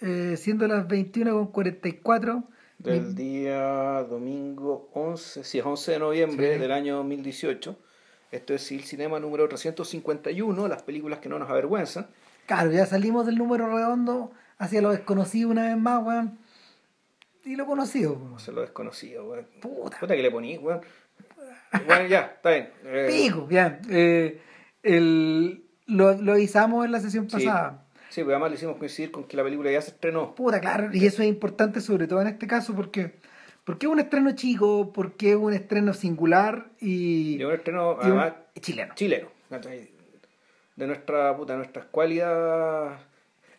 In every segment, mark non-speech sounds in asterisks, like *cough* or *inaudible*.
eh, siendo las 21.44. Del día domingo 11, sí, es 11 de noviembre Sí. del año 2018. Esto es el cinema número 351, las películas que no nos avergüenzan. Claro, ya salimos del número redondo hacia lo desconocido una vez más, weón. Y lo conocido, weón. Sé lo desconocido, weón. Puta. Puta que le poní, weón. Bueno, ya, está bien. Eh, Pico, bien. Eh, el, lo, lo avisamos en la sesión Sí. pasada. Sí, porque además le hicimos coincidir con que la película ya se estrenó. Puta, claro, y eso es importante sobre todo en este caso porque, porque es un estreno chico, porque es un estreno singular y, Y un estreno, y un- además, y chileno. chileno. De nuestra, puta, nuestra escuálida...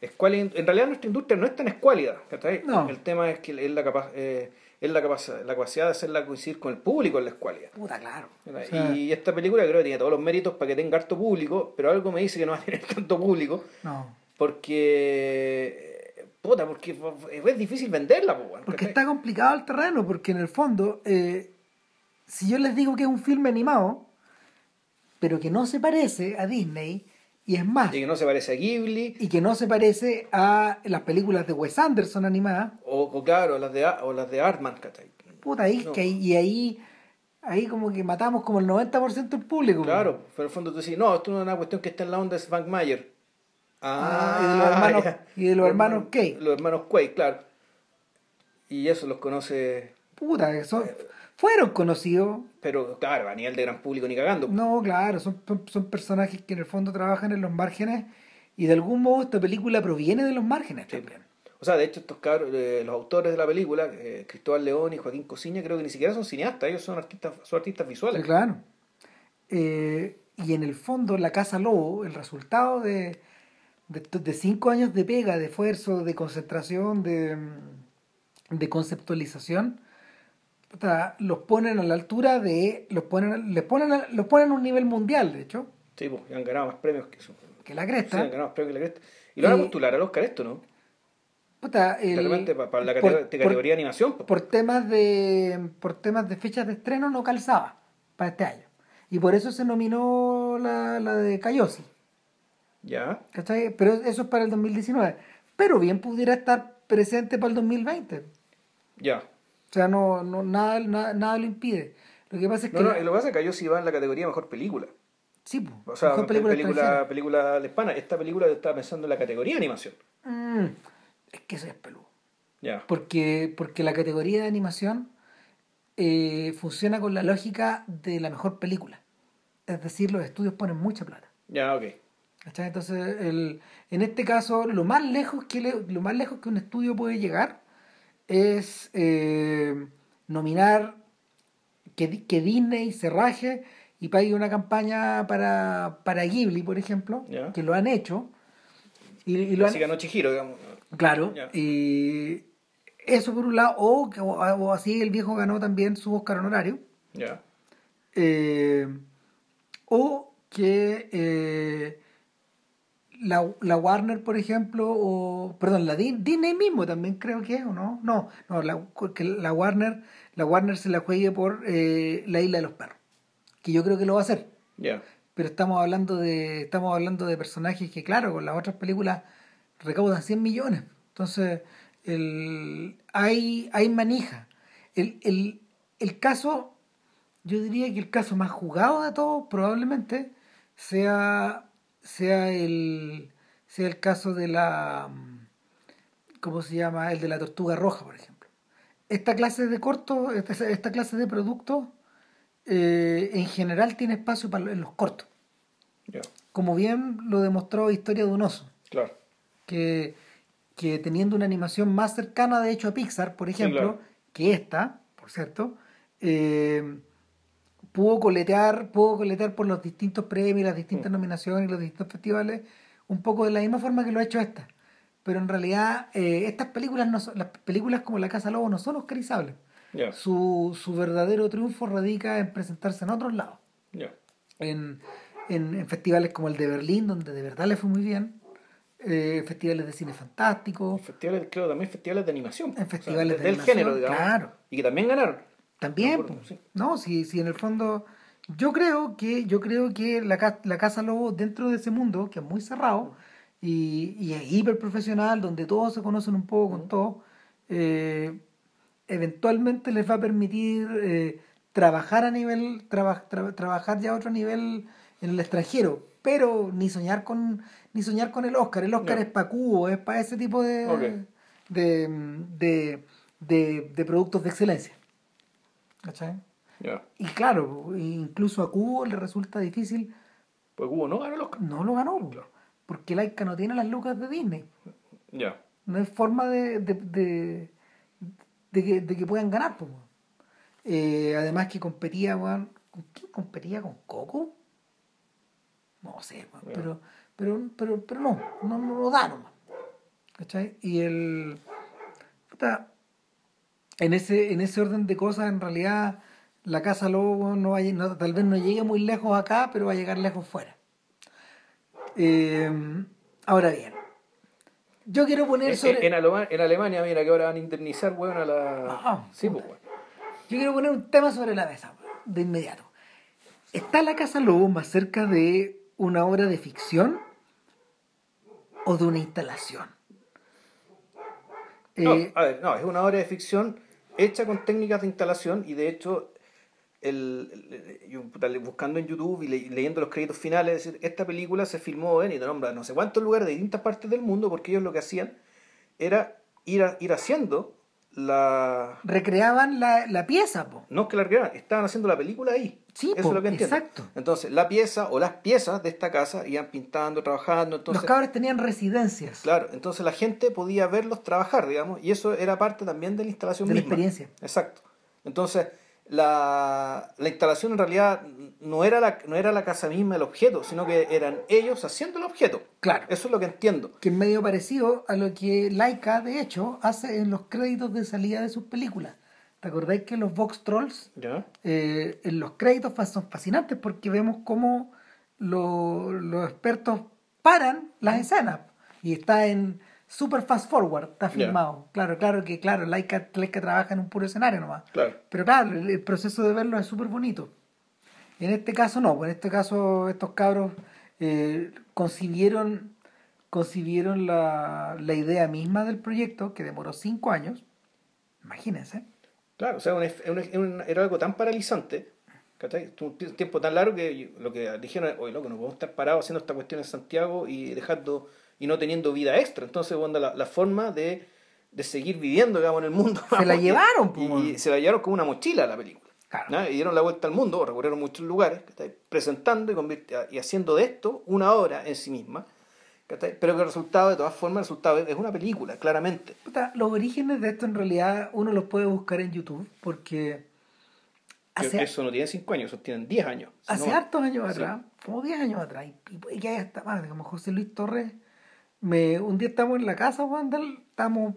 escuálida- En realidad nuestra industria no es tan escuálida. ¿cachai? No. El tema es que es la, capa- eh, es la, capac- la capacidad de hacerla coincidir con el público en la escuálida. Puta, claro. ¿cachai? O sea, y esta película creo que tiene todos los méritos para que tenga harto público, pero algo me dice que no va a tener *laughs* tanto público no. Porque... Puta, porque es difícil venderla, pues, weón, Porque está complicado el terreno, porque en el fondo, eh, si yo les digo que es un filme animado, pero que no se parece a Disney, y es más, Y que no se parece a Ghibli, y que no se parece a las películas de Wes Anderson animadas, o, o claro, las de, o las de Artman, ¿cachai? puta, ahí, No. que y ahí, ahí como que matamos como el 90% del público. Claro, pero en el fondo tú decís, no, esto no es una cuestión que está en la onda de Frank Ah, y de los hermanos- y de los hermanos Kay. Los hermanos Quay, claro. Y eso los conoce, Puta, que son, fueron conocidos. pero claro, a nivel de gran público ni cagando. No, claro, son, son- son personajes que en el fondo trabajan en los márgenes y de algún modo esta película proviene de los márgenes Sí. también. O sea, de hecho, estos cabros, eh, los autores de la película, eh, Cristóbal León y Joaquín Cosiña, creo que ni siquiera son cineastas, ellos son artistas, son artistas visuales. Sí, claro. Eh, y en el fondo, la Casa Lobo, el resultado de, de, de cinco años de pega, de esfuerzo, de concentración, de, de conceptualización, los ponen a la altura de. Los ponen, les ponen, a- los ponen a un nivel mundial, de hecho, Sí, pues, han ganado más premios que eso. que la Sí, cresta. han ganado más premios que la cresta. Y lo van a postular al Oscar esto, ¿no? Puta, el- De repente, pa- para la por- categoría, por- categoría de animación. pues. por temas de por temas de fechas de estreno no calzaba para este año y por eso se nominó la, la de Cayosi Ya. ¿cachai? pero eso es para el 2019 pero bien pudiera estar presente para el 2020 Ya. o sea no, no nada, nada nada lo impide lo que pasa es que No, no, lo que pasa es que yo sí va en la categoría mejor película. sí po, O sea, mejor película, película, película, hispana. Esta película estaba pensando en la categoría de animación. Mm, es que eso es peludo Ya. porque porque la categoría de animación eh, funciona con la lógica de la mejor película es decir los estudios ponen mucha plata Ya, ok. ¿Cachai? Entonces, el, en este caso, lo más lejos que le- lo más lejos que un estudio puede llegar es eh, nominar que, que Disney se raje y pague una campaña para, para Ghibli, por ejemplo, que lo han hecho. Y, y lo han, Así ganó Chihiro, digamos. Claro. Y eso por un lado, o, que- o, o así el viejo ganó también su Oscar honorario. Ya. Eh, o que eh, la, la Warner, por ejemplo, o perdón, la Di- Disney mismo también creo que es, ¿o no? No, no, la, que la Warner, la Warner se la juegue por eh, la isla de los perros, que yo creo que lo va a hacer. Pero estamos hablando de, estamos hablando de personajes que, claro, con las otras películas recaudan 100 millones. Entonces, el, hay, hay manija. El, el, el caso, yo diría que el caso más jugado de todos probablemente sea, sea, el, sea el caso de la, ¿cómo se llama? El de la tortuga roja, por ejemplo. Esta clase de cortos, esta, esta clase de productos, eh, en general tiene espacio para, en los cortos. Como bien lo demostró Historia de un oso, Claro. que, que teniendo una animación más cercana de hecho a Pixar, por ejemplo, claro. que esta, por cierto, eh, pudo coletear, pudo coletear por los distintos premios, las distintas nominaciones y los distintos festivales, un poco de la misma forma que lo ha hecho esta. Pero en realidad, eh, estas películas, no son- las películas como La Casa Lobo no son oscarizables. Ya. Su, su verdadero triunfo radica en presentarse en otros lados. En, en, en festivales como el de Berlín, donde de verdad le fue muy bien. eh, festivales de cine fantástico. Festivales, creo también festivales de animación. En festivales de del animación, género, digamos. claro. Y que también ganaron. También, acuerdo, sí. no, si, si en el fondo yo creo que yo creo que la, la casa lobo dentro de ese mundo que es muy cerrado y, y es hiper profesional, donde todos se conocen un poco con todo, eh, eventualmente les va a permitir eh, trabajar a nivel, traba- tra- trabajar ya a otro nivel en el extranjero, pero ni soñar con, ni soñar con el Oscar. El Oscar No. es para Cubo, es para ese tipo de, de, de, de productos de excelencia. ¿Cachai? Y claro, incluso a Cubo le resulta difícil, Pues Cubo no ganó el Oscar. no lo ganó, porque Laika no tiene las lucas de Disney. Ya. No hay forma de, de, de, de que, de que puedan ganar. pues. Eh, además que competía, weón, ¿con quién competía? ¿Con Coco? No sé, weón, pero, pero, pero, pero no, no, no lo da nomás. ¿Cachai? Y el... puta, en ese, en ese orden de cosas, en realidad, la Casa Lobo no va no- tal vez no llegue muy lejos acá, pero va a llegar lejos fuera. Eh, ahora bien, yo quiero poner sobre... en Alema- en Alemania, mira que ahora van a indemnizar, weón, a la. Ah, sí, pues, weón. Yo quiero poner un tema sobre la mesa, de inmediato. ¿Está la Casa Lobo más cerca de una obra de ficción o de una instalación? No, Eh, a ver, no, es una obra de ficción hecha con técnicas de instalación y de hecho, el, buscando en YouTube y le- leyendo los créditos finales, es decir, esta película se filmó en y te nombra no sé cuántos lugares de distintas partes del mundo porque ellos lo que hacían era ir, a- ir haciendo la... recreaban la, la pieza, po. No es que la recrearan, estaban haciendo la película ahí. Sí, Eso po, es lo que entiendo. exacto. Entonces, la pieza o las piezas de esta casa iban pintando, trabajando. Entonces, Los cabros tenían residencias. Claro, entonces la gente podía verlos trabajar, digamos, y eso era parte también de la instalación De la misma. experiencia. Exacto. Entonces, la, la instalación en realidad no era, la, no era la casa misma el objeto, sino que eran ellos haciendo el objeto. Claro. Eso es lo que entiendo. Que es medio parecido a lo que Laika, de hecho, hace en los créditos de salida de sus películas. ¿Te acordáis que los Vox Trolls eh, en los créditos son fascinantes porque vemos cómo lo- los expertos paran las escenas y está en super fast forward, está filmado. Claro, claro que claro, Laika, Laika trabaja en un puro escenario nomás. Claro. Pero claro, el, el proceso de verlo es súper bonito. En este caso no, pues en este caso estos cabros eh, concibieron, concibieron la, la idea misma del proyecto, que demoró cinco años. Imagínense. Claro, o sea, un- un- un- era algo tan paralizante, ¿cachai? Un ti- tiempo tan largo que lo que dijeron, oye, loco, no podemos estar parados haciendo esta cuestión en Santiago y dejando y no teniendo vida extra. Entonces, bueno, la, la forma de, de seguir viviendo, digamos, en el mundo. Se la *laughs* llevaron, po, y, se la llevaron como una mochila la película. Claro. ¿no? Y dieron la vuelta al mundo, recorrieron muchos lugares, ¿cachai? presentando y, y haciendo de esto una obra en sí misma. ¿Cachai? Pero que el resultado, de todas formas, el resultado es una película, claramente. Puta, los orígenes de esto en realidad uno los puede buscar en YouTube porque Que hace, Eso no tiene 5 años, eso tienen 10 años. hace no- hartos años Sí. atrás, como 10 años atrás, y que haya hasta más, como José Luis Torres, me, un día estamos en la casa, Juan, del- estábamos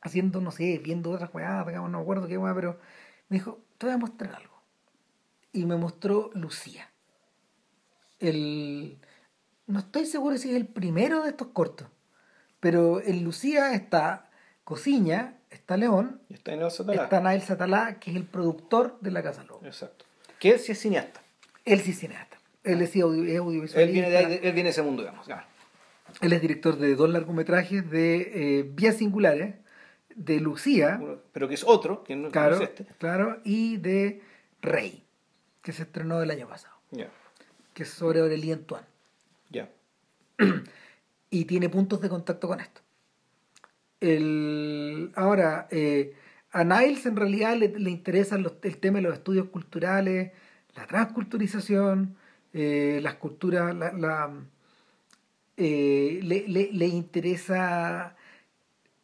haciendo, no sé, viendo otras jugadas, digamos, no me acuerdo qué weá, pero me dijo, te voy a mostrar algo. Y me mostró Lucía. El, no estoy seguro si es el primero de estos cortos, pero en Lucía está Cosiña, está León, Y está en el Satalá. está Nael Satalá, que es el productor de La Casa Lobo. Exacto. Que él sí es cineasta. Él sí es cineasta. Él es, audio- es audiovisualista. Él viene de, él viene de ese mundo, digamos. claro. Él es director de dos largometrajes de eh, Vías Singulares, de Lucía, pero que es otro, que no, es este. claro, y de Rey, que se estrenó el año pasado, Ya, que es sobre Aurelien Antoine. *clears throat* y tiene puntos de contacto con esto. El, ahora, eh, a Niles en realidad le, le interesan los- el tema de los estudios culturales, la transculturización, eh, las culturas, la, eh, le, le- le interesa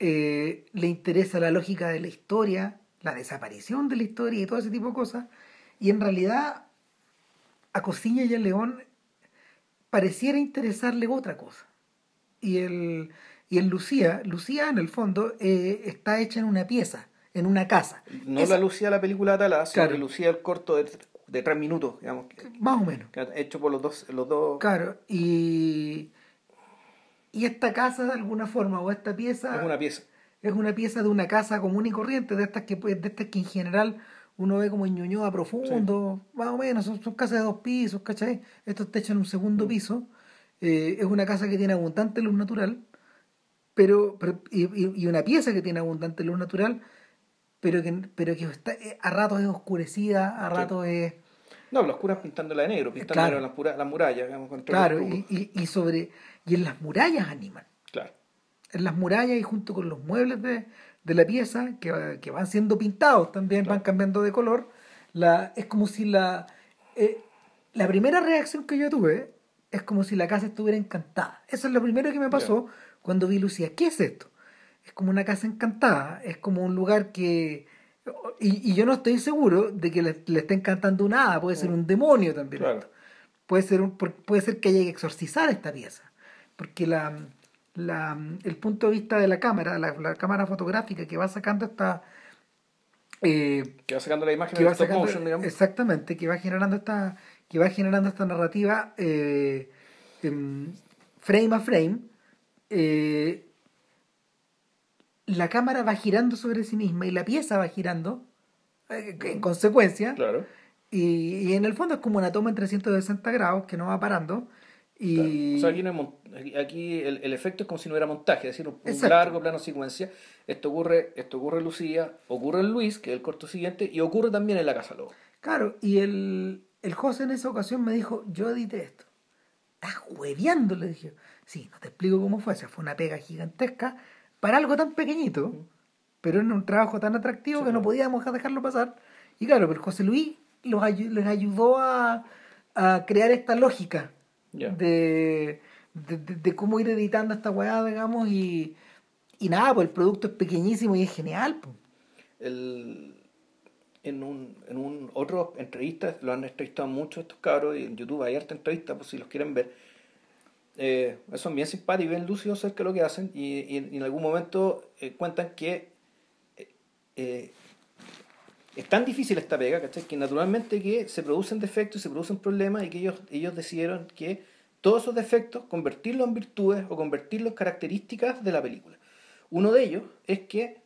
le interesa la lógica de la historia, la desaparición de la historia y todo ese tipo de cosas. Y en realidad a Cosiña y a León pareciera interesarle otra cosa. Y el, y en Lucía, Lucía en el fondo eh, está hecha en una pieza, en una casa. No Esa- la lucía la película Atalá, sino Claro. lucía el corto de, de tres minutos, digamos, que, Más o menos. hecho por los dos, los dos Claro, y, y esta casa de alguna forma, o esta pieza, es una pieza. es una pieza de una casa común y corriente, de estas que, de estas que en general uno ve como en Ñuñoa profundo, más o menos, son, son casas de dos pisos, ¿cachai? Esto está hecho en un segundo piso. Eh, es una casa que tiene abundante luz natural, pero, pero y, y, una pieza que tiene abundante luz natural, pero que, pero que está, eh, a ratos es oscurecida, a ratos es... No, la oscura pintándola de negro, pintándola las, pura, las murallas. Digamos, claro, y, y, sobre, y en las murallas animan. En las murallas y junto con los muebles de, de la pieza, que, que, van siendo pintados también, van cambiando de color, la, es como si la... Eh, la primera reacción que yo tuve es como si la casa estuviera encantada. Eso es lo primero que me pasó cuando vi Lucía. ¿Qué es esto? Es como una casa encantada, es como un lugar que... Y, y yo no estoy seguro de que le, le esté encantando nada, puede ser un demonio también. Puede, ser un, puede ser que haya que exorcizar esta pieza, porque la, la, el punto de vista de la cámara, la, la cámara fotográfica que va sacando esta... Eh, que va sacando la imagen de stop motion, digamos. Exactamente, que va generando esta que va generando esta narrativa eh, frame a frame, eh, la cámara va girando sobre sí misma y la pieza va girando eh, en consecuencia. Claro. Y, y, en el fondo es como una toma en 360 grados que no va parando. Y... O sea, aquí, aquí el, el, efecto es como si no hubiera montaje, es decir, un, un largo plano secuencia. Esto ocurre, esto ocurre en Lucía, ocurre en Luis, que es el corto siguiente, y ocurre también en La Casa Lobo. Claro, y el, el José en esa ocasión me dijo, yo edité esto. Estás hueveando, le dije. Sí, no te explico cómo fue. O fue una pega gigantesca para algo tan pequeñito, pero en un trabajo tan atractivo que no podíamos dejarlo pasar. Y claro, pero José Luis los les ayudó a, a, crear esta lógica de, de, cómo ir editando esta weá, digamos, y, y nada, pues el producto es pequeñísimo y es genial. Pues. El, en un, en un otro entrevista, lo han entrevistado mucho estos cabros, y en YouTube hay harta entrevista, por si los quieren ver. Eh, son bien simpáticos, bien lúcidos acerca de lo que hacen, y, y, en algún momento eh, cuentan que eh, es tan difícil esta pega, ¿cachai? Que naturalmente que se producen defectos, se producen problemas, y que ellos, ellos decidieron que todos esos defectos convertirlos en virtudes o convertirlos en características de la película. Uno de ellos es que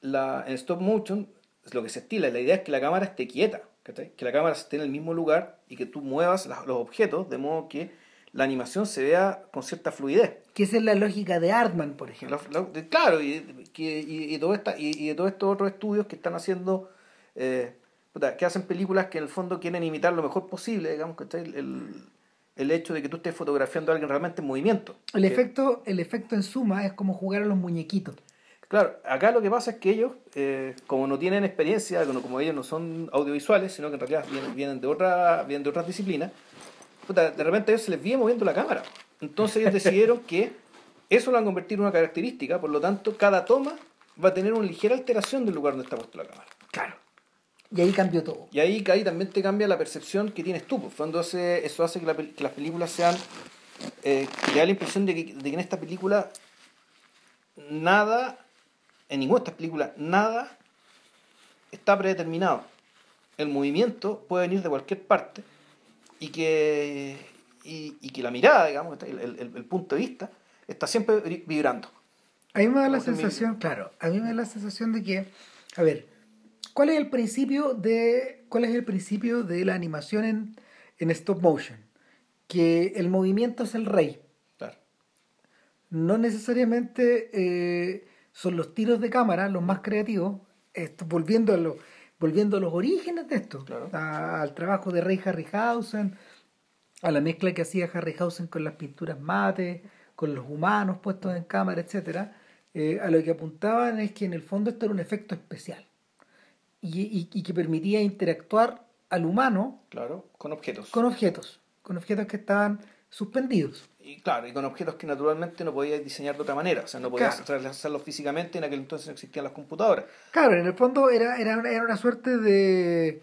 la, en stop motion lo que se estila, la idea es que la cámara esté quieta, que la cámara esté en el mismo lugar y que tú muevas los objetos de modo que la animación se vea con cierta fluidez. Que esa es la lógica de Artman, por ejemplo. claro, y, y, y, todo esta, y, de todos estos otros estudios que están haciendo, eh, que hacen películas que en el fondo quieren imitar lo mejor posible, digamos, que el, el hecho de que tú estés fotografiando a alguien realmente en movimiento. El, efecto, el efecto en suma es como jugar a los muñequitos. Claro, acá lo que pasa es que ellos, eh, como no tienen experiencia, como ellos no son audiovisuales, sino que en realidad vienen, de, otra, vienen de otras disciplinas, de repente a ellos se les viene moviendo la cámara. Entonces ellos *laughs* decidieron que eso lo van a convertir en una característica, por lo tanto, cada toma va a tener una ligera alteración del lugar donde está puesta la cámara. Y ahí cambió todo. Y ahí, ahí también te cambia la percepción que tienes tú. Cuando pues, eso hace que, las películas sean. Eh, te da la impresión de que, de que en esta película nada en ninguna de estas películas nada está predeterminado. El movimiento puede venir de cualquier parte y que, y, que la mirada, digamos, el, el, punto de vista, está siempre vibrando. A mí me da la sensación, claro, a mí me da la sensación de que, a ver, ¿cuál es el principio de, cuál es el principio de la animación en, en stop motion? Que el movimiento es el rey. Claro. No necesariamente eh, son los tiros de cámara los más creativos, esto, volviendo, a lo, volviendo a los orígenes de esto, al trabajo de Ray Harryhausen, a la mezcla que hacía Harryhausen con las pinturas mate, con los humanos puestos en cámara, etc. Eh, a lo que apuntaban es que en el fondo esto era un efecto especial y, y que permitía interactuar al humano claro, con objetos. Con objetos, con objetos que estaban suspendidos y claro, y con objetos que naturalmente no podías diseñar de otra manera, o sea, no podías realizarlos físicamente, en aquel entonces no existían las computadoras. Claro, en el fondo era, era, era una suerte de,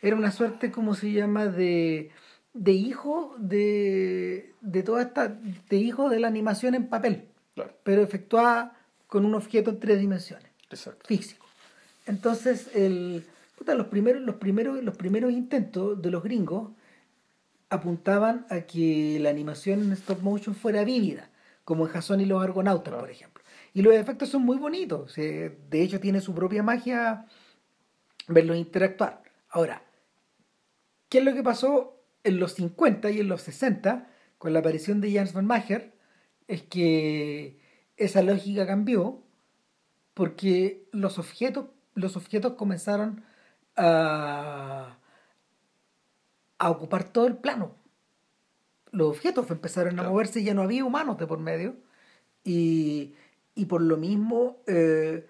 era una suerte, ¿cómo se llama?, de, de hijo de, de toda esta, de hijo de la animación en papel, claro. pero efectuada con un objeto en tres dimensiones, Exacto. físico. Entonces, el, los, primeros, los, primeros, los primeros intentos de los gringos apuntaban a que la animación en stop motion fuera vívida, como en Jason y los Argonautas, por ejemplo. Y los efectos son muy bonitos, de hecho tiene su propia magia verlos interactuar. Ahora, ¿qué es lo que pasó en los 50 y en los 60 con la aparición de Jans Van Mager es que esa lógica cambió porque los objetos, los objetos comenzaron a, a ocupar todo el plano. Los objetos empezaron a moverse y ya no había humanos de por medio. Y, y por lo mismo eh,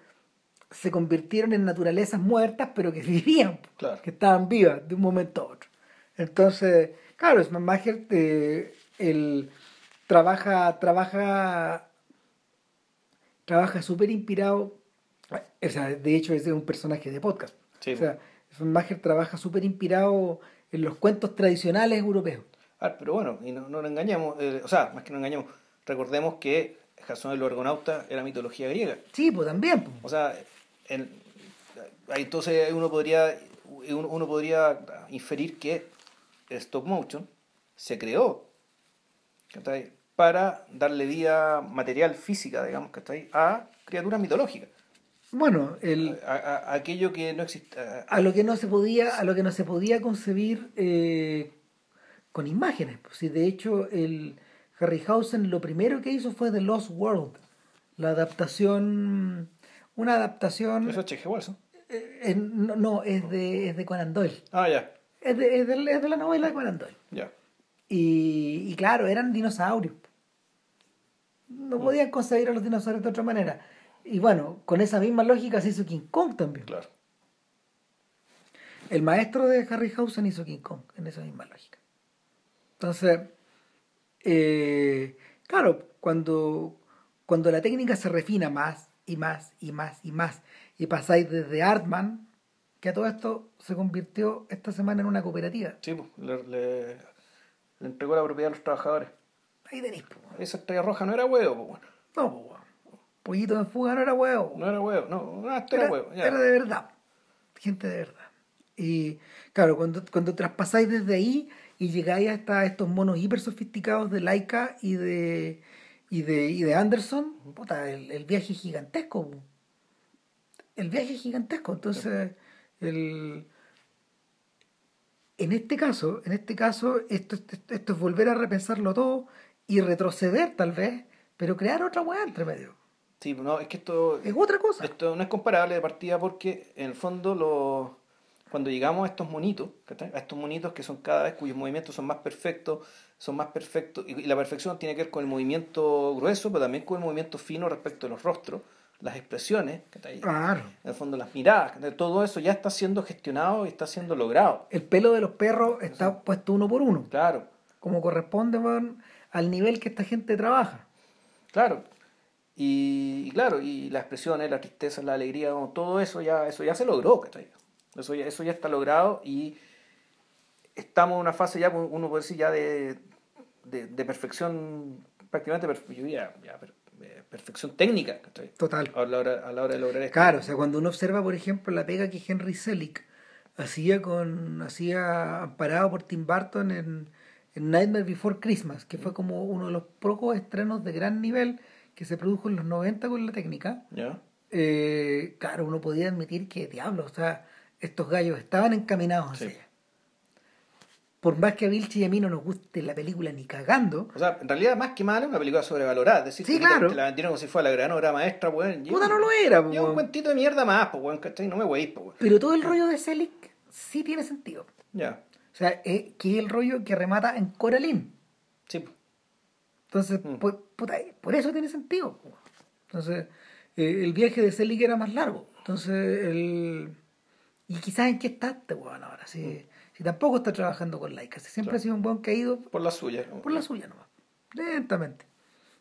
se convirtieron en naturalezas muertas, pero que *laughs* vivían, Claro. que estaban vivas de un momento a otro. Entonces, claro, Smanmacher eh, el, trabaja, trabaja, trabaja súper inspirado. O sea, de hecho, ese es un personaje de podcast. Sí, o sea, Smanmacher trabaja súper inspirado en los cuentos tradicionales europeos. Ah, pero bueno, y no, no nos engañemos, eh, o sea, más que no engañemos, recordemos que Jasón el Argonauta era mitología griega. Sí, pues también. pues. O sea, en- ahí entonces uno podría, uno, uno podría inferir que el stop motion se creó para darle vida material, física, digamos, ¿cachai? a criaturas mitológicas. Bueno, el, A, a- aquello que no existe. a- lo que no se podía, a lo que no se podía concebir eh, con imágenes. Pues, sí, de hecho, el Harryhausen lo primero que hizo fue The Lost World, la adaptación, una adaptación, Eso es ¿no? eh, en- no, no, es de, es de Conan Doyle, Ah, ya, es de, es de- es de la novela de Conan Doyle. ya. Y, y claro, eran dinosaurios. No podían concebir a los dinosaurios de otra manera. Y bueno, con esa misma lógica se hizo King Kong también. Claro. El maestro de Harryhausen hizo King Kong, en esa misma lógica. Entonces, eh, claro, cuando, cuando la técnica se refina más y más y más y más, y pasáis desde Artman, que a todo esto se convirtió esta semana en una cooperativa. Sí, pues, le, le- le entregó la propiedad a los trabajadores. Ahí tenéis, weón. Esa estrella roja no era huevo, pues bueno. No, po, weón. Pollito en fuga no era huevo. No era huevo, no, no esto era, era, huevo. Ya. era de verdad. Gente de verdad. Y claro, cuando, cuando traspasáis desde ahí y llegáis hasta estos monos hiper sofisticados de Laika y de, y de, y de Anderson, puta, el, el viaje es gigantesco. El viaje es gigantesco. Entonces, el, en este caso, en este caso, esto, esto, esto es volver a repensarlo todo y retroceder tal vez, pero crear otra weá entre medio. Sí, no, es que esto, Es otra cosa. esto no es comparable de partida porque en el fondo los cuando llegamos a estos monitos, a estos monitos que son cada vez cuyos movimientos son más perfectos, son más perfectos, y la perfección tiene que ver con el movimiento grueso, pero también con el movimiento fino respecto de los rostros, las expresiones. Claro. en el fondo las miradas, todo eso ya está siendo gestionado y está siendo logrado. El pelo de los perros está puesto uno por uno, Claro, como corresponde al nivel que esta gente trabaja. claro. Y, y claro, y las expresiones, la tristeza, la alegría, todo eso ya, eso ya se logró, ¿cachai? Eso ya, eso ya está logrado y estamos en una fase ya, uno puede decir, ya de, de, de perfección, prácticamente, perfe- yo diría, ya, per- eh, perfección técnica, ¿cachai? Total. A la hora, a la hora de lograr esto. Claro, o sea, cuando uno observa, por ejemplo, la pega que Henry Selick hacía con hacía amparado por Tim Burton en, en Nightmare Before Christmas, que fue como uno de los pocos estrenos de gran nivel que se produjo en los 90 con la técnica. Eh, claro, uno podía admitir que, diablo, o sea, estos gallos estaban encaminados hacia Sí. Por más que a Vilchi y a mí no nos guste la película ni cagando, O sea, en realidad, más que mal, es una película sobrevalorada. Es decir, Sí, que te- claro. te la vendieron como si fuera la gran obra maestra, weón. puta no lo era, Y un weón. cuentito de mierda más, pues, weón, ¿cachai? No me weís, pues, weón. pero todo el rollo de Selick sí tiene sentido. Ya, O sea, eh, que es el rollo que remata en Coraline. sí, pues. Entonces, Mm. pues, puta, por eso tiene sentido. Entonces, eh, el viaje de Selig era más largo. Entonces, el... Y quizás en qué está este weón ahora. Si, si tampoco está trabajando con Laika. Si siempre Mm. Claro. ha sido un buen caído por la suya. ¿no? por la suya nomás. Lentamente.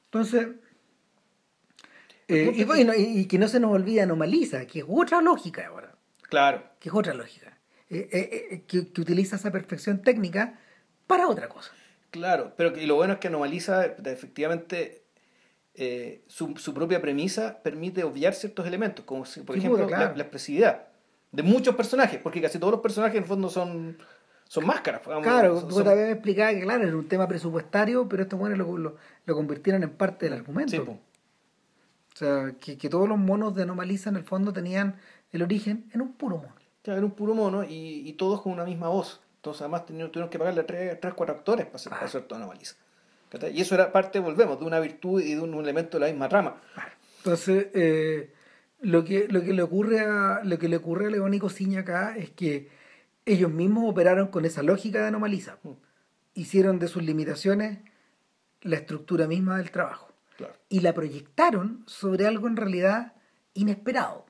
Entonces... eh, y, bueno, y, y que no se nos olvide Anomaliza, que es otra lógica ahora. Claro, Que es otra lógica. Eh, que, que utiliza esa perfección técnica para otra cosa. Claro. Pero y lo bueno es que anomaliza, efectivamente, eh, su, su propia premisa permite obviar ciertos elementos, como si, por Sí, ejemplo claro. la, la expresividad de muchos personajes, porque casi todos los personajes en el fondo son, son máscaras. digamos, Claro, son- tú también me explicaba que claro, era un tema presupuestario, pero estos buenos lo, lo, lo convirtieron en parte del argumento. Sí, po. o sea, que, que todos los monos de Anomaliza en el fondo tenían el origen en un puro mono. Claro, era un puro mono y, y todos con una misma voz. Entonces, además, tuvieron que pagarle a tres, tres cuatro actores para hacer, Ah. para hacer toda Anomaliza. ¿cachai? Y eso era parte, volvemos, de una virtud y de un, elemento de la misma rama. Entonces, eh, lo, que, lo, que le ocurre a, lo que le ocurre a León y Cosiña acá es que ellos mismos operaron con esa lógica de anomaliza. Mm. Hicieron de sus limitaciones la estructura misma del trabajo. Y la proyectaron sobre algo en realidad inesperado.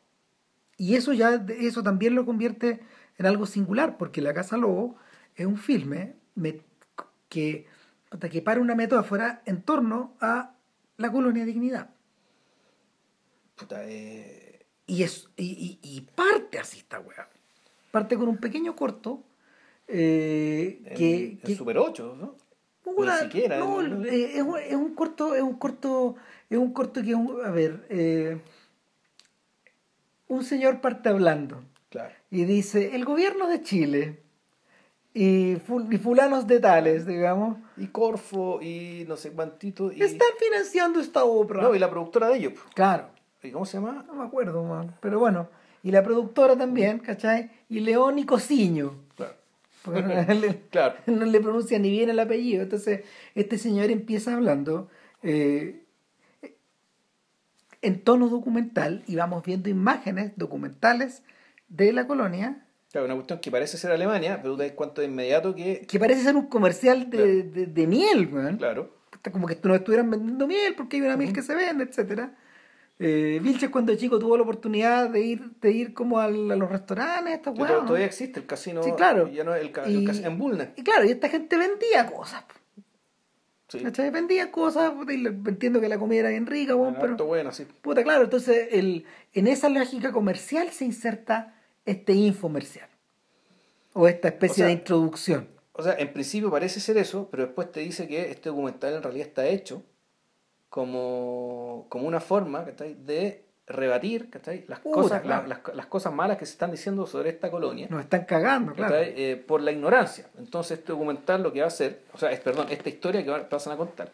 Y eso ya eso también lo convierte en algo singular, porque La Casa Lobo es un filme que, que para una metáfora en torno a la colonia dignidad. Eh. Y, es, y, parte así esta weá. Parte con un pequeño corto eh, que, el, Super 8, ¿no? Ni siquiera. No, eh, es, un, es, un corto, es un corto, es un corto que, a ver, eh, un señor parte hablando y dice, el gobierno de Chile y, fulanos de tales, digamos. Y Corfo y no sé cuántito. Y... Están financiando esta obra. No, y la productora de ellos. Claro. ¿Y cómo se llama? No me acuerdo, man. pero bueno. Y la productora también, ¿cachai? Y León y Cociño. Claro. no, *laughs* le, claro. no le pronuncia ni bien el apellido. Entonces, este señor empieza hablando eh, en tono documental y vamos viendo imágenes documentales de la colonia. Claro, una cuestión que parece ser Alemania, pero tú te das cuenta de inmediato que... Que parece ser un comercial de, de, miel, man. Claro. Como que nos estuvieran vendiendo miel porque hay una miel que se vende, etcétera. Eh, Vilches cuando chico tuvo la oportunidad de ir de ir como a, los restaurantes, estos Todavía existe el casino. Sí, claro. Ya no el, el, casino en Bulnes. Y claro, y esta gente vendía cosas. Sí. Vendía cosas, entiendo que la comida era bien rica, pero... Buena, sí. Puta, claro, entonces el, en esa lógica comercial se inserta este infomercial. O esta especie de introducción. O sea, en principio parece ser eso, pero después te dice que este documental en realidad está hecho como, como una forma de rebatir las, cosas, las, cosas malas que se están diciendo sobre esta colonia. Nos están cagando, claro. Eh, por la ignorancia. Entonces este documental lo que va a hacer, o sea, es, perdón, esta historia que pasan a contar,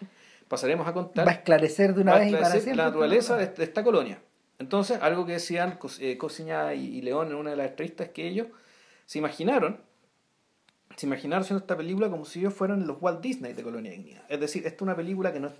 pasaremos a contar... Va a esclarecer de una vez y para siempre. La naturaleza de, esta colonia. Entonces, algo que decían eh, Cosiña y, León en una de las entrevistas es que ellos se imaginaron se imaginaron haciendo esta película como si ellos fueran los Walt Disney de Colonia Dignidad. Es decir, esta es una película que no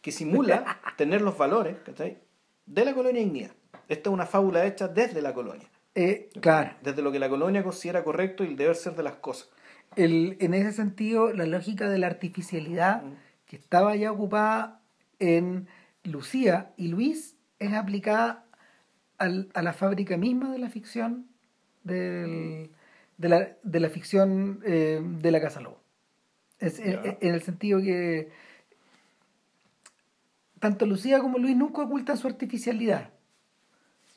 que simula *laughs* tener los valores, ¿cachai? de la colonia ignea. Esta es una fábula hecha desde la colonia. Eh, claro. Desde lo que la colonia considera correcto y el deber ser de las cosas. El, en ese sentido, la lógica de la artificialidad mm. que estaba ya ocupada en Lucía y Luis es aplicada al, a la fábrica misma de la ficción del, de, la, de la ficción eh, de la Casa Lobo. Es, en, el sentido que tanto Lucía como Luis nunca ocultan su artificialidad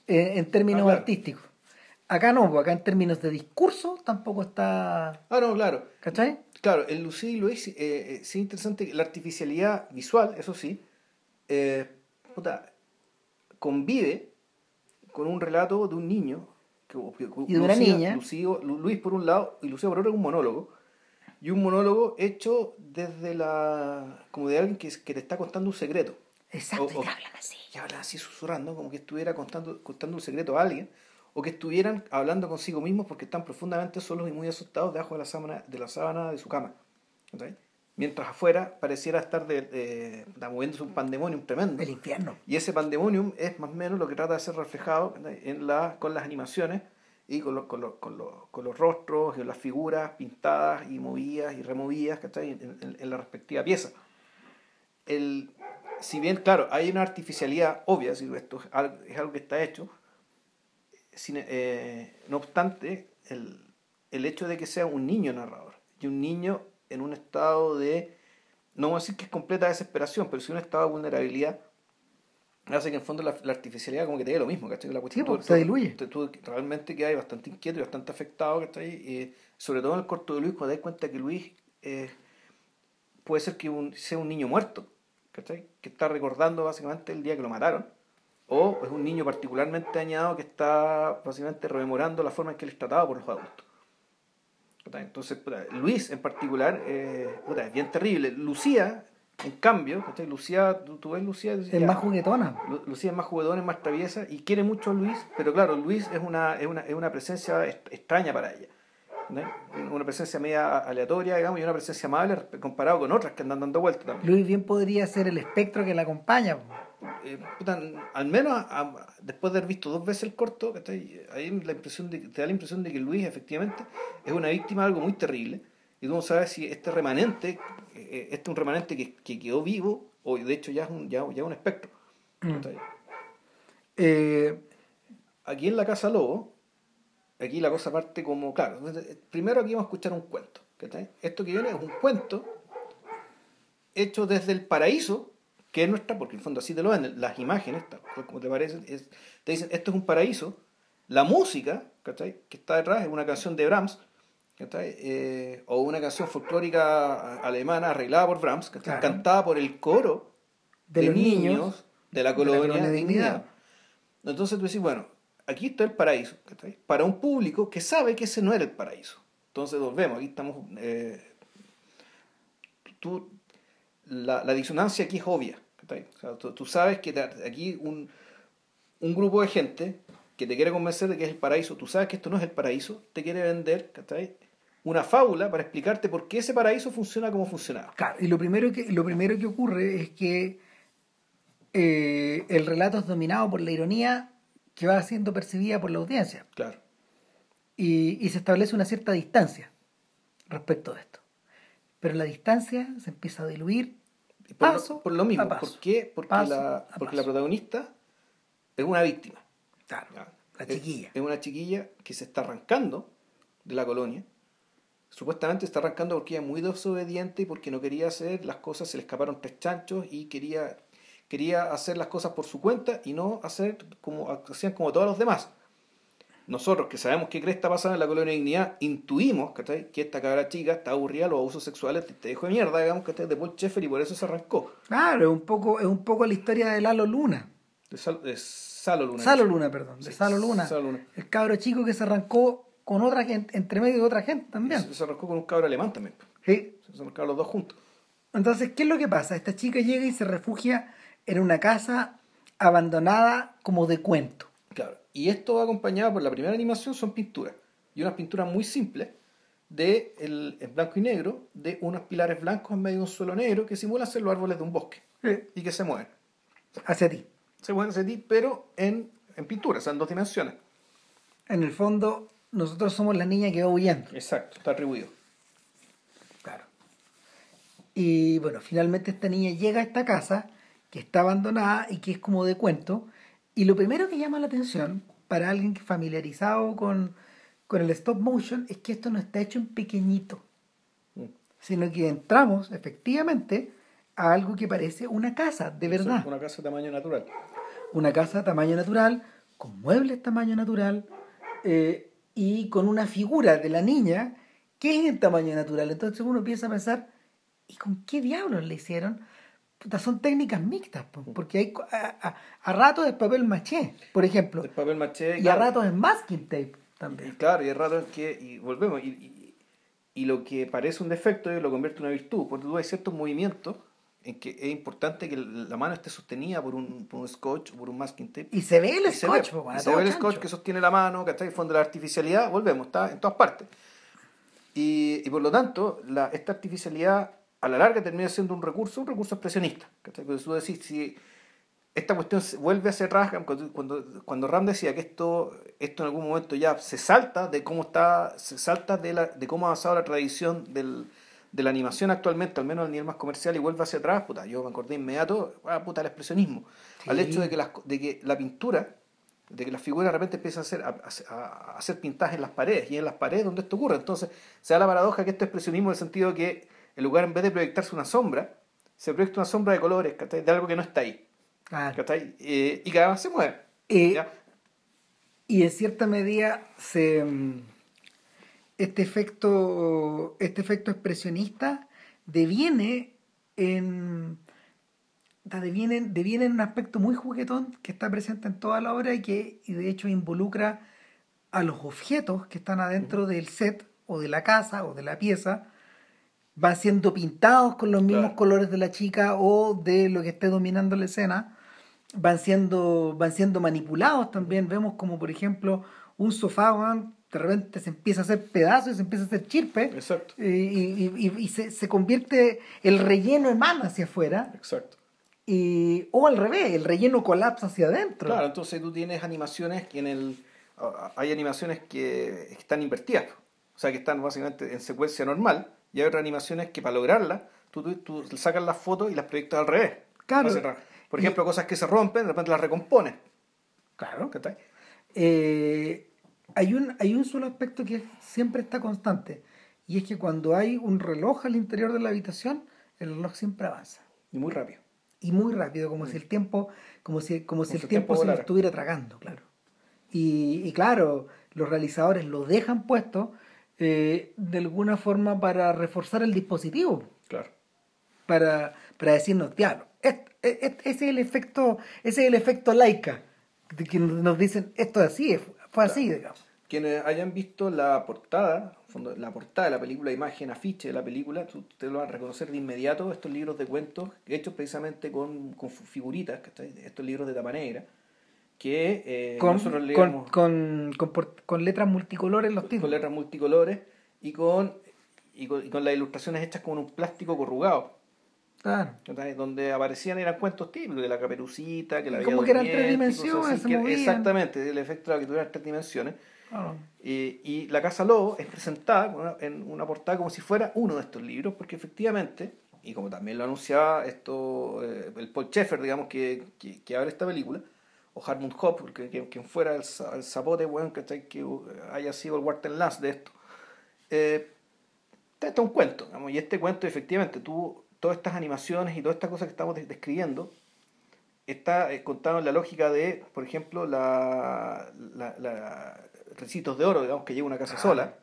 eh, en términos ah, artísticos. Acá no, pues, acá en términos de discurso tampoco está. Ah, no, claro. ¿Cachai? Claro, en Lucía y Luis, eh, eh, sí, interesante, la artificialidad visual, eso sí, convive con un relato de un niño. Que, y de una niña. Luis por un lado y Lucía por otro un monólogo. Y un monólogo hecho desde la. como de alguien que, que te está contando un secreto. Exacto, y hablan así. Y hablan así susurrando, como que estuviera contando, contando un secreto a alguien, o que estuvieran hablando consigo mismos porque están profundamente solos y muy asustados debajo de la sábana de, la sábana de su cama. Mientras afuera pareciera estar de, moviéndose un pandemonium tremendo. El infierno. Y ese pandemonium es más o menos lo que trata de ser reflejado en la, con las animaciones y con, con, con, con, los rostros y las figuras pintadas y movidas y removidas en, en, en la respectiva pieza. El, si bien, claro, hay una artificialidad obvia, si esto es algo, que está hecho, eh, no obstante, el, el, hecho de que sea un niño narrador y un niño en un estado de, no voy a decir que es completa desesperación, pero sí un estado de vulnerabilidad, hace que en fondo la, artificialidad como que te dé lo mismo, ¿cachai? La cuestión, pues, se diluye. Tú, realmente quedas bastante inquieto y bastante afectado, ¿cachai? Y, sobre todo en el corto de Luis, cuando te das cuenta que Luis eh, puede ser que sea un niño muerto que está recordando básicamente el día que lo mataron. O es un niño particularmente dañado que está básicamente rememorando la forma en que él es tratado por los adultos. Entonces, Luis en particular eh, es bien terrible. Lucía, en cambio, Lucía, ¿tú, ves Lucía? Es más juguetona. Lucía es más juguetona, es más traviesa y quiere mucho a Luis, pero claro, Luis es una, es una, es una presencia extraña para ella. una presencia media aleatoria, digamos, y una presencia amable comparado con otras que andan dando vueltas también. Luis bien podría ser el espectro que la acompaña. Eh, al menos después de haber visto dos veces el corto, ahí la impresión de, te da la impresión de que Luis efectivamente es una víctima de algo muy terrible. Y tú no sabes si este remanente, eh, este es un remanente que, que, quedó vivo, o de hecho ya es un, ya, ya un espectro. Mm. Eh, aquí en la Casa Lobo, aquí la cosa parte como, claro, primero aquí vamos a escuchar un cuento. Esto que viene es un cuento hecho desde el paraíso, que es nuestra, porque en el fondo así te lo ven, las imágenes, como te parece, te dicen, esto es un paraíso, la música que está detrás es una canción de Brahms, eh, o una canción folclórica alemana arreglada por Brahms, cantada por el coro de, niños, de la colonia, de, dignidad. Entonces tú dices, bueno, aquí está el paraíso, para un público que sabe que ese no era el paraíso. Entonces volvemos, aquí estamos... Eh, tú, la, la, disonancia aquí es obvia. Tú, sabes que aquí un, un, grupo de gente que te quiere convencer de que es el paraíso, tú sabes que esto no es el paraíso, te quiere vender una fábula para explicarte por qué ese paraíso funciona como funcionaba. Claro, y lo primero que, lo primero que ocurre es que eh, el relato es dominado por la ironía que va siendo percibida por la audiencia. Claro. Y, se establece una cierta distancia respecto de esto. Pero la distancia se empieza a diluir por paso lo, por lo mismo. ¿Por qué? Porque, la, porque la protagonista es una víctima. Claro, la chiquilla. Es, una chiquilla que se está arrancando de la colonia. Supuestamente está arrancando porque ella es muy desobediente y porque no quería hacer las cosas, se le escaparon tres chanchos y quería quería hacer las cosas por su cuenta y no hacer como hacían como todos los demás. Nosotros que sabemos qué cresta pasando en la colonia de dignidad, intuimos que esta cabra chica está aburrida los abusos sexuales de este hijo de mierda, digamos, que de Paul Sheffer y por eso se arrancó. Claro, es un poco, es un poco la historia de Lalo Luna. De, Salo Luna. Salo Luna, perdón, de Salo Luna. El cabro chico que se arrancó con otra gente, entre medio de otra gente también. Se, arrancó con un cabro alemán también. Sí. Se arrancaron los dos juntos. Entonces, ¿qué es lo que pasa? Esta chica llega y se refugia en una casa abandonada como de cuento. Claro, y esto va acompañado por la primera animación, son pinturas, y unas pinturas muy simples, de el, en blanco y negro, de unos pilares blancos en medio de un suelo negro que simulan ser los árboles de un bosque, y que se mueven. Hacia ti. Se mueven hacia ti, pero en, en pintura, o sea, en dos dimensiones. En el fondo, nosotros somos la niña que va huyendo. Exacto, está atribuido. Claro. Y bueno, finalmente esta niña llega a esta casa que está abandonada y que es como de cuento. Y lo primero que llama la atención para alguien familiarizado con, con el stop motion es que esto no está hecho en pequeñito, mm. sino que entramos efectivamente a algo que parece una casa, de verdad. Una casa de tamaño natural. Una casa de tamaño natural, con muebles de tamaño natural eh, y con una figura de la niña que es en tamaño natural. Entonces uno empieza a pensar, ¿y con qué diablos le hicieron? Son técnicas mixtas, porque hay a, a, ratos es papel maché, por ejemplo. El papel maché. Y a ratos es masking tape también. Y claro, y a ratos es que, y volvemos, y, y, lo que parece un defecto lo convierte en una virtud, porque tú hay ciertos movimientos en que es importante que la mano esté sostenida por un, por un scotch o por un masking tape. Y se ve el scotch, se ve, se ve el scotch que sostiene la mano, que está en el fondo de la artificialidad, volvemos, está en todas partes. Y, y por lo tanto, la, esta artificialidad a la larga termina siendo un recurso, un recurso expresionista. Cuando tú decís, si esta cuestión vuelve a ser rasga, cuando, cuando Ram decía que esto, esto en algún momento ya se salta de cómo está, se salta de, la, de cómo ha avanzado la tradición del, de la animación actualmente, al menos a nivel más comercial, y vuelve hacia atrás, puta, yo me acordé inmediato, ah, puta, el expresionismo. Al hecho de que, la, de que la pintura, de que las figuras de repente empiezan a hacer, a, hacer pintajes en las paredes, y en las paredes donde esto ocurre. Entonces, se da la paradoja que este expresionismo en el sentido que en lugar, en vez de proyectarse una sombra, se proyecta una sombra de colores, De algo que no está ahí. Eh, y cada vez se mueve. Eh, y en cierta medida se mm, este efecto este efecto expresionista deviene en deviene, deviene en un aspecto muy juguetón que está presente en toda la obra y que y de hecho involucra a los objetos que están adentro del set o de la casa o de la pieza van siendo pintados con los mismos colores de la chica o de lo que esté dominando la escena, van siendo, van siendo manipulados también. Vemos como, por ejemplo, un sofá, de repente se empieza a hacer pedazos y se empieza a hacer chirpe. Exacto. Y, y- y- y se, se convierte, el relleno emana hacia afuera. Exacto. Y, o al revés, el relleno colapsa hacia adentro. Claro, entonces tú tienes animaciones que en el. Hay animaciones que están invertidas, o sea, que están básicamente en secuencia normal, y hay otras animaciones que para lograrlas, tú, tú, tú sacas las fotos y las proyectas al revés. Claro. Por ejemplo, cosas que se rompen, de repente las recompones. Claro. ¿cachai? Eh, hay, un, hay un solo aspecto que siempre está constante, y es que cuando hay un reloj al interior de la habitación, el reloj siempre avanza. Y muy rápido. Y muy rápido, como si el tiempo, como si, como si Como el si el tiempo tiempo se lo estuviera tragando, claro. Y, y claro, los realizadores lo dejan puesto eh, de alguna forma para reforzar el dispositivo. Claro. para, para decirnos, diablo, et- ese es el efecto, ese es el efecto laica, de que nos dicen, esto es así, fue así, digamos. Quienes hayan visto la portada, fondo- la portada de la película, imagen, afiche de la película, ustedes lo van a reconocer de inmediato, estos libros de cuentos hechos precisamente con, con figuritas, estos libros de tapa negra, que eh, Con, nosotros con, leemos con, con con letras multicolores los con títulos. letras multicolores y con, y con, y con las ilustraciones hechas con un plástico corrugado, Claro. donde aparecían eran cuentos típicos de la caperucita, que la Como que eran tres dimensiones, se que-. Exactamente, el efecto de la que tuvieran tres dimensiones. claro. Y, y La Casa Lobo es presentada con una- en una portada como si fuera uno de estos libros, porque efectivamente, y como también lo anunciaba esto, eh, el Paul Schaeffer, digamos, que, que, que abre esta película, o Harmon Hope, que, que- quien fuera el, el zapote, bueno, que, que haya sido el Walter Lance de esto, eh, está un cuento, digamos, y este cuento efectivamente, tú, todas estas animaciones y todas estas cosas que estamos des- describiendo, está eh, contado en la lógica de, por ejemplo, la, la, la- Recitos de Oro, digamos, que llega una casa sola.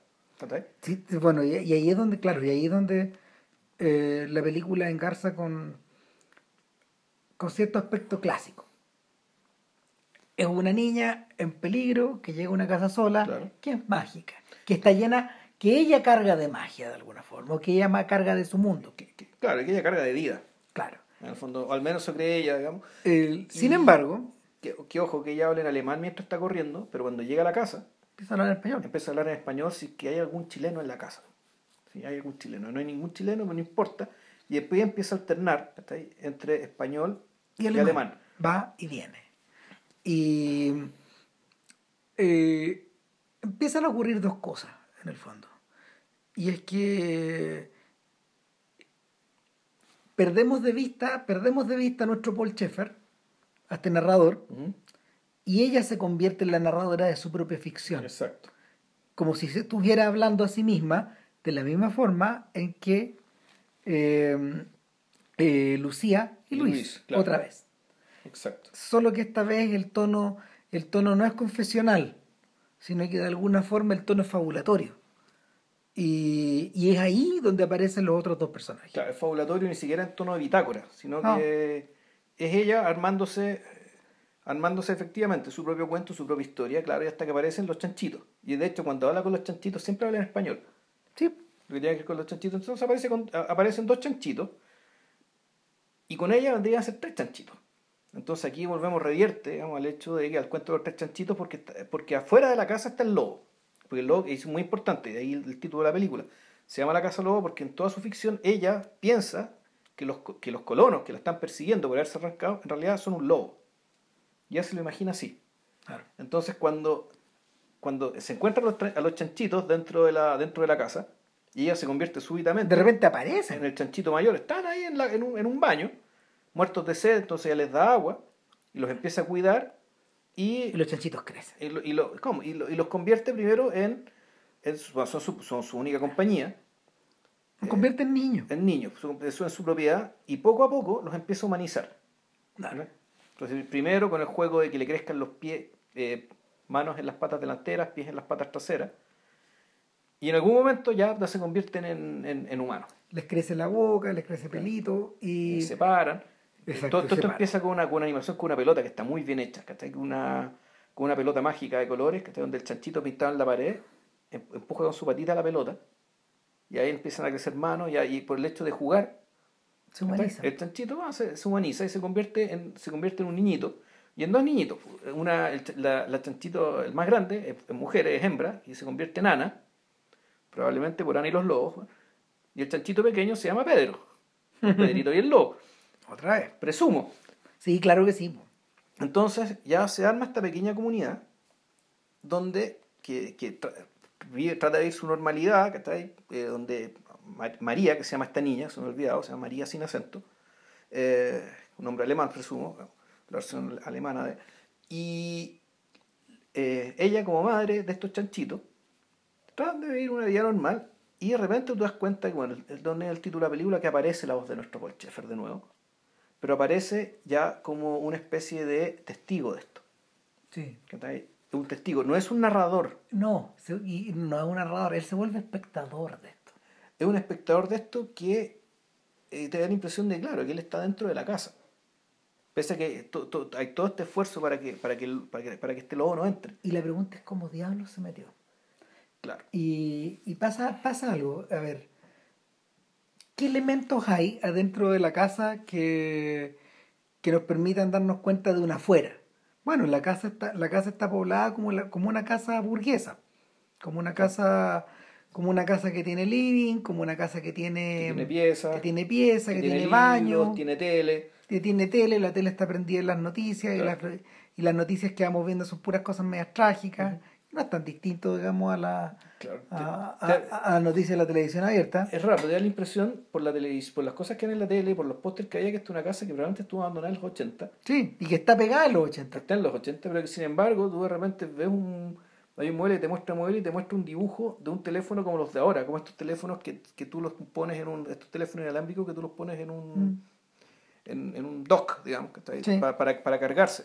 sí, bueno, y, y ahí es donde, claro, y ahí es donde eh, la película engarza con, con cierto aspecto clásico. Es una niña en peligro que llega a una casa sola, Claro. que es mágica, que está llena, que ella carga de magia de alguna forma, o que ella ma- carga de su mundo. Que, que- claro, que ella carga de vida, Claro. en el fondo, o al menos eso cree ella, digamos. El- sin Y- embargo, Que, que ojo, que ella habla en alemán mientras está corriendo, pero cuando llega a la casa, empieza a hablar en español. empieza a hablar en español si que hay algún chileno en la casa. Si hay algún chileno, no hay ningún chileno, pero no importa. Y después empieza a alternar entre español y y alemán. alemán. Va y viene. Y eh, empiezan a ocurrir dos cosas, en el fondo. Y es que perdemos de vista, perdemos de vista a nuestro Paul Schaeffer, a este narrador, y ella se convierte en la narradora de su propia ficción. Exacto. Como si se estuviera hablando a sí misma, de la misma forma en que eh, eh, Lucía y Y Luis, Luis, claro. otra vez. Exacto. Solo que esta vez el tono, el tono no es confesional, sino que de alguna forma el tono es fabulatorio. Y, y es ahí donde aparecen los otros dos personajes. Claro, es fabulatorio ni siquiera en tono de bitácora, sino No. que es ella armándose, armándose efectivamente su propio cuento, su propia historia, claro, y hasta que aparecen los chanchitos. Y de hecho, cuando habla con los chanchitos, siempre habla en español. Sí, Lo que tiene que ver con los chanchitos. Entonces aparece con- aparecen dos chanchitos, y con ella vendrían a ser tres chanchitos. Entonces aquí volvemos, revierte, digamos, al hecho de que al cuento de los tres chanchitos, porque, porque afuera de la casa está el lobo. Porque el lobo es muy importante, de ahí el, el título de la película. Se llama La Casa Lobo porque en toda su ficción ella piensa que los, que los colonos que la están persiguiendo por haberse arrancado en realidad son un lobo. Ya se lo imagina así. claro. Entonces cuando, cuando se encuentran los a los chanchitos dentro de, la, dentro de la casa, y ella se convierte súbitamente De repente en aparecen. el chanchito mayor, están ahí en, la- en, un, en un baño, muertos de sed, entonces ella les da agua y los empieza a cuidar y, Y los chanchitos crecen. y, lo- y lo- ¿cómo? y, lo- y los convierte primero en, en su- son, su, son su única compañía, Los convierte en niños. en niños, en su propiedad, y poco a poco los empieza a humanizar. Claro. Entonces, primero con el juego de que le crezcan los pies, eh, manos en las patas delanteras, pies en las patas traseras, y en algún momento ya se convierten en, en, en humanos. Les crece la boca, les crece pelito y... y se paran. Exacto, todo, esto empieza con una, con una animación con una pelota que está muy bien hecha, ¿cachai? Con una, con una pelota mágica de colores, ¿cachai? Donde el chanchito pintado en la pared em- empuja con su patita la pelota y ahí empiezan a crecer manos y, ahí, por el hecho de jugar, Se humaniza. el chanchito va, se, se humaniza y se convierte, en, se convierte en un niñito Y en dos niñitos. Una, el, la, la chanchito, el más grande, es, es mujer, es hembra, y se convierte en Ana, probablemente por Ana y los lobos. Y el chanchito pequeño se llama Pedro. Pedrito y el lobo. Otra vez. Presumo. Sí, claro que sí. Entonces ya se arma esta pequeña comunidad donde que, que tra- vive- trata de vivir su normalidad, que está ahí, eh, donde Ma- María, que se llama esta niña, se me ha olvidado, se llama María sin acento, eh, un nombre alemán presumo, la versión alemana de, y eh, ella como madre de estos chanchitos tratan de vivir una vida normal y de repente tú das cuenta que, bueno, el, donde el título de la película que aparece la voz de nuestro Paul Schaeffer de nuevo, pero aparece ya como una especie de testigo de esto. Sí. ¿cachai? Un testigo, no es un narrador, No, y no es un narrador, él se vuelve espectador de esto. es un espectador de esto que eh, te da la impresión de, claro, que él está dentro de la casa. Pese a que to- to- hay todo este esfuerzo para que, para, que, para, que, para que este lobo no entre. Y la pregunta es cómo diablos se metió. Claro. Y, y pasa, pasa algo, a ver, ¿qué elementos hay adentro de la casa que, que nos permitan darnos cuenta de una afuera? Bueno, la casa está, la casa está poblada como, la- como una casa burguesa, como una casa, como una casa que tiene living, como una casa que tiene, Que tiene pieza, que tiene pieza, que, tiene, baño, tiene tele. que tiene tele, la tele está prendida en las noticias y, las, y las noticias que vamos viendo son puras cosas medias trágicas. No es tan distinto, digamos, a la, Claro. a, Te- a- te- a- a noticias de la televisión abierta. es raro, te da la impresión por la televisión, por las cosas que hay en la tele, por los pósters que había, que esta es una casa que probablemente estuvo abandonada en los 80. Sí, y que está pegada en los 80. está en los 80, pero que sin embargo tú de repente ves un, hay un mueble y te muestra un mueble y te muestra un dibujo de un teléfono como los de ahora, como estos teléfonos que, que tú los pones en un, estos teléfonos inalámbricos que tú los pones en un, Mm. en, en un dock, digamos, que está ahí, Sí. para, para, para cargarse.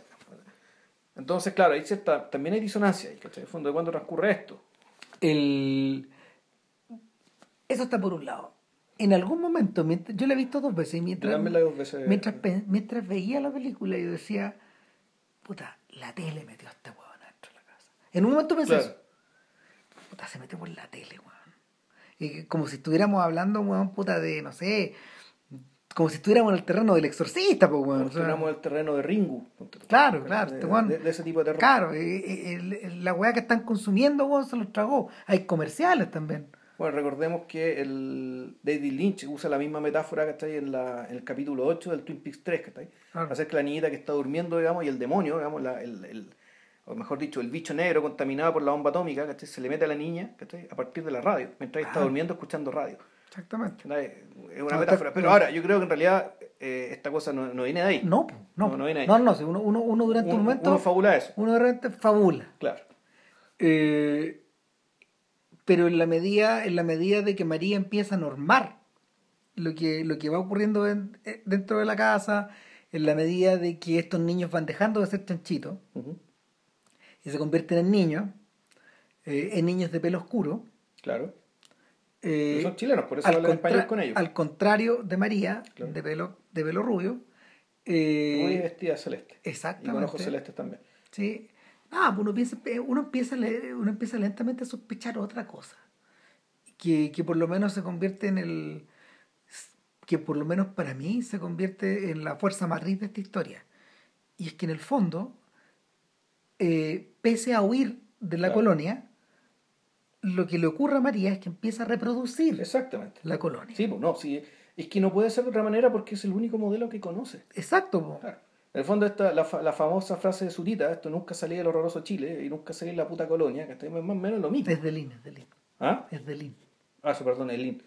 Entonces, claro, hay cierta, también hay disonancia ahí, ¿cachai? En el fondo, ¿de cuándo transcurre esto? El... Eso está por un lado. En algún momento, mientras- yo la he visto dos veces, mientras, dos veces- mientras, mientras veía la película, yo decía, puta, la tele metió a este huevón adentro de la casa. En un momento pensé Claro. Puta, se metió por la tele. Y que- como si estuviéramos hablando, weón, puta, de, no sé, como si estuviéramos en el terreno del exorcista, pues, weón. O sea, Tenemos el terreno de Ringu. Claro, claro, De, este de- de ese tipo de terreno. Claro, eh, eh, la weá que están consumiendo, se los tragó. Hay comerciales también. Bueno, recordemos que el David Lynch usa la misma metáfora que está ahí en, la, en el capítulo 8 del Twin Peaks 3, que está ahí. Claro. Acerca de la niñita que está durmiendo, digamos, y el demonio, digamos, la- el, el- o mejor dicho, el bicho negro contaminado por la bomba atómica, ¿cachai? se le mete a la niña ¿cachai? a partir de la radio, mientras está durmiendo escuchando radio. Exactamente. Es una No, metáfora. Pero ahora, yo creo que en realidad eh, esta cosa no, no viene de ahí. No, no, No, viene ahí. no, no, si uno, uno, uno durante un, uno, momento, uno uno, fabula eso, de repente fabula. claro. Eh, pero en la medida, en la medida de que María empieza a normar lo que, lo que va ocurriendo en- eh, dentro de la casa, en la medida de que estos niños van dejando de ser chanchitos y se convierten en niños, eh, en niños de pelo oscuro, Claro. Eh, son chilenos, por eso hablan español con ellos. al contrario de María, Claro. de, pelo, de pelo rubio, eh, Muy vestida celeste. Y con exactamente. ojos celestes también. Sí. Ah, pues uno, piensa, uno, empieza, a leer- uno empieza lentamente a sospechar otra cosa. Que, que por lo menos se convierte en el. que por lo menos para mí se convierte en la fuerza matriz de esta historia. Y es que en el fondo, eh, pese a huir de la Claro. colonia, lo que le ocurre a María es que empieza a reproducir Exactamente. la colonia. Sí, pues no, sí. Es que no puede ser de otra manera porque es el único modelo que conoce. Exacto. Claro. En el fondo, esta, la, la famosa frase de Zurita, esto nunca salía del horroroso Chile y nunca salía en la puta colonia, que es más o menos lo mismo. es de Lin, es de Lin. ¿Ah? Es de Lin. Ah, sí, perdón, el link.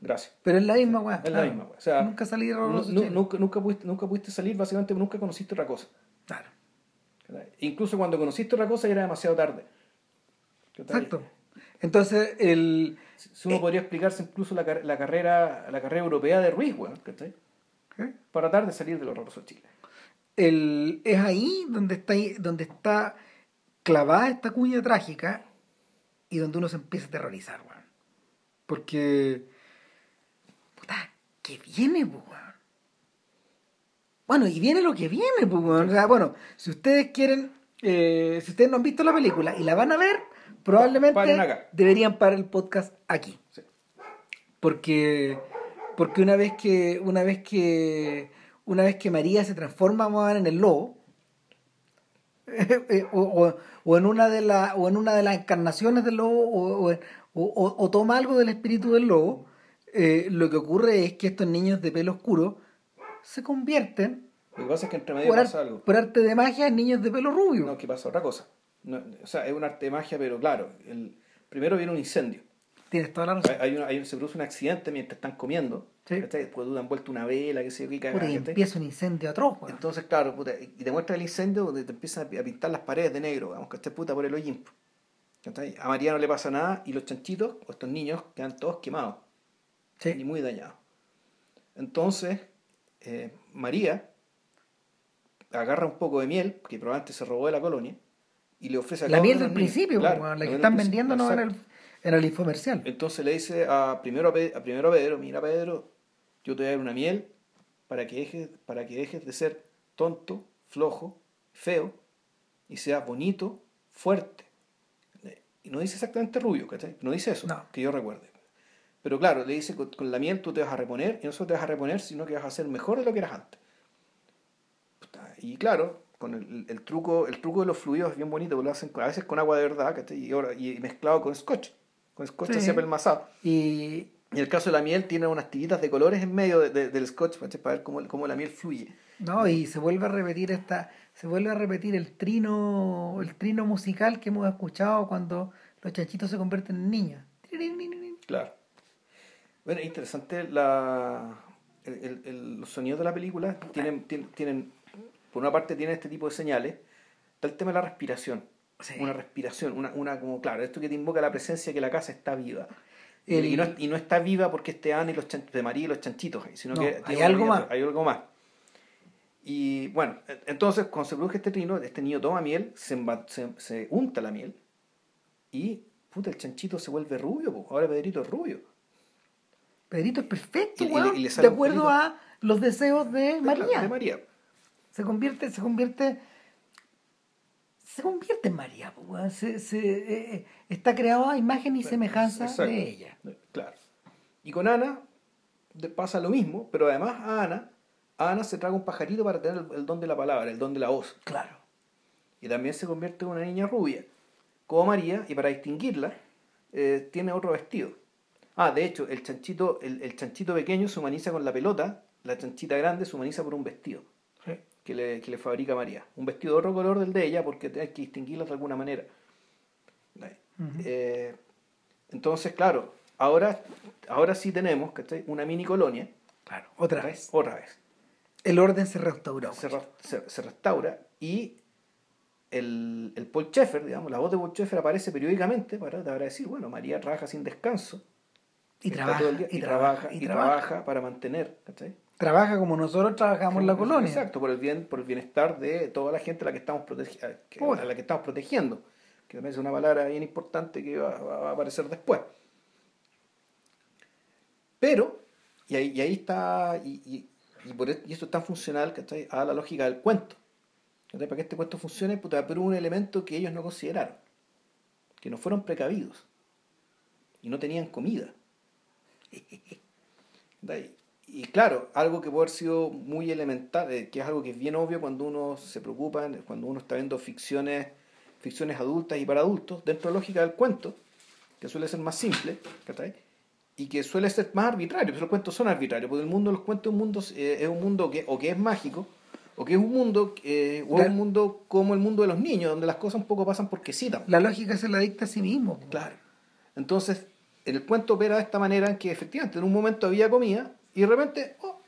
Gracias. Pero es la misma, weá. Es la misma, weá. O sea, nunca salí de Nu- Horroroso Chile. nunca, nunca, pudiste, nunca pudiste salir, básicamente nunca conociste otra cosa. Claro. Incluso cuando conociste otra cosa ya era demasiado tarde. Exacto. Entonces, el, Si uno podría explicarse incluso la, la carrera la carrera europea de Ruiz, weón, ¿cachai? ¿eh? Para tratar de salir del horroroso Chile. el, es ahí donde está, donde está clavada esta cuña trágica y donde uno se empieza a aterrorizar, weón. Porque, puta, ¿qué viene, weón? Bueno, y viene lo que viene, pues, weón. O sea, bueno, si ustedes quieren, eh, si ustedes no han visto la película y la van a ver, probablemente deberían parar el podcast aquí. Sí. porque porque una vez que una vez que una vez que María se transforma en el lobo *laughs* o, o, en una de la, o en una de las encarnaciones del lobo, o, toma algo del espíritu del lobo, eh, lo que ocurre es que estos niños de pelo oscuro se convierten. Lo que pasa es que entre medio pasa algo. Por arte de magia, en niños de pelo rubio. No, que pasa otra cosa. O sea, es un arte de magia, pero claro, el, primero viene un incendio. Tienes toda la razón. Hay, hay, se produce un accidente mientras están comiendo. Sí. Después han vuelto una vela, que se yo, qué y empieza un incendio atroz. Entonces, claro, puta, y te muestra el incendio donde te empiezan a pintar las paredes de negro, vamos, ¿cachai? Puta por el hollín. A María no le pasa nada y los chanchitos, o estos niños, quedan todos quemados. Sí. Y muy dañados. Entonces, eh, María agarra un poco de miel, que probablemente se robó de la colonia, y le ofrece a La miel del principio, la, que están vendiendo no en el, en el infomercial. Entonces le dice a primero a, primero a Pedro, mira Pedro, yo te voy a dar una miel para que dejes, para que dejes de ser tonto, flojo, feo, y seas bonito, fuerte. Y no dice exactamente rubio, ¿cachai? No dice eso, que yo recuerde. Pero claro, le dice, con, la miel tú te vas a reponer, y no solo te vas a reponer, sino que vas a ser mejor de lo que eras antes. Y claro, con el, truco el truco de los fluidos es bien bonito, porque lo hacen a veces con agua de verdad, Y, ahora, y mezclado con scotch, con scotch sí. pelmazado. Y... en el caso de la miel tiene unas tiritas de colores en medio del scotch, para ver cómo, cómo la miel fluye. No, y se vuelve a repetir esta, se vuelve a repetir el trino, el trino musical que hemos escuchado cuando los chanchitos se convierten en niños. Claro. Bueno, interesante la, los sonidos de la película tienen, tienen, por una parte tienen este tipo de señales, está el tema de la respiración. Una respiración, una, una como, claro, esto que te invoca la presencia que la casa está viva. Y, no, y, no, está viva porque esté Ana y los de María y los chanchitos, sino que hay algo más. Hay algo más. Y bueno, entonces cuando se produce este trino, este niño toma miel, se, se, se unta la miel y puta, el chanchito se vuelve rubio, ahora Pedrito es rubio. Pedrito es perfecto, de acuerdo a los deseos de María. De María. Se convierte, se convierte, se convierte en María, se, se eh, eh, está creado a imagen y semejanza de ella. Claro. Y con Ana pasa lo mismo, pero además a Ana, Ana se traga un pajarito para tener el, don de la palabra, el don de la voz. Claro. Y también se convierte en una niña rubia, como María, y para distinguirla, eh, tiene otro vestido Ah, de hecho, el chanchito, el, chanchito pequeño se humaniza con la pelota, la chanchita grande se humaniza por un vestido que, le, que, le, fabrica María. Un vestido de otro color del de ella porque hay que distinguirlas de alguna manera. Eh, entonces, claro, ahora, ahora sí tenemos una mini colonia. Claro, otra vez. Otra vez. El orden se restauró. Se, se, restaura y el, el Paul Schaeffer, digamos, la voz de Paul Schaeffer aparece periódicamente para, para decir, bueno, María trabaja sin descanso y trabaja, y, trabaja, y, trabaja, para mantener, Trabaja como nosotros trabajamos en la colonia. Exacto, por el bien, por el bienestar de toda la gente a la que estamos protegiendo, a la que estamos protegiendo, que también es una palabra bien importante que va, a aparecer después. Pero, y ahí, y ahí está, y, y, por, e, y esto es tan funcional a la lógica del cuento. Para que este cuento funcione, puta, pero un elemento que ellos no consideraron, que no fueron precavidos y no tenían comida. *laughs* Y claro, algo que puede haber sido muy elemental, eh, que es algo que es bien obvio cuando uno se preocupa, cuando uno está viendo ficciones, ficciones adultas y para adultos, dentro de la lógica del cuento, que suele ser más simple, y que suele ser más arbitrario, pero los cuentos son arbitrarios, porque el mundo de los cuentos es un mundo, eh, es un mundo que o que es mágico, o que es un mundo, eh, o un mundo como el mundo de los niños, donde las cosas un poco pasan porque citan. La lógica se la dicta a sí mismo. Claro. Entonces, el cuento opera de esta manera en que efectivamente en un momento había comida y de repente oh,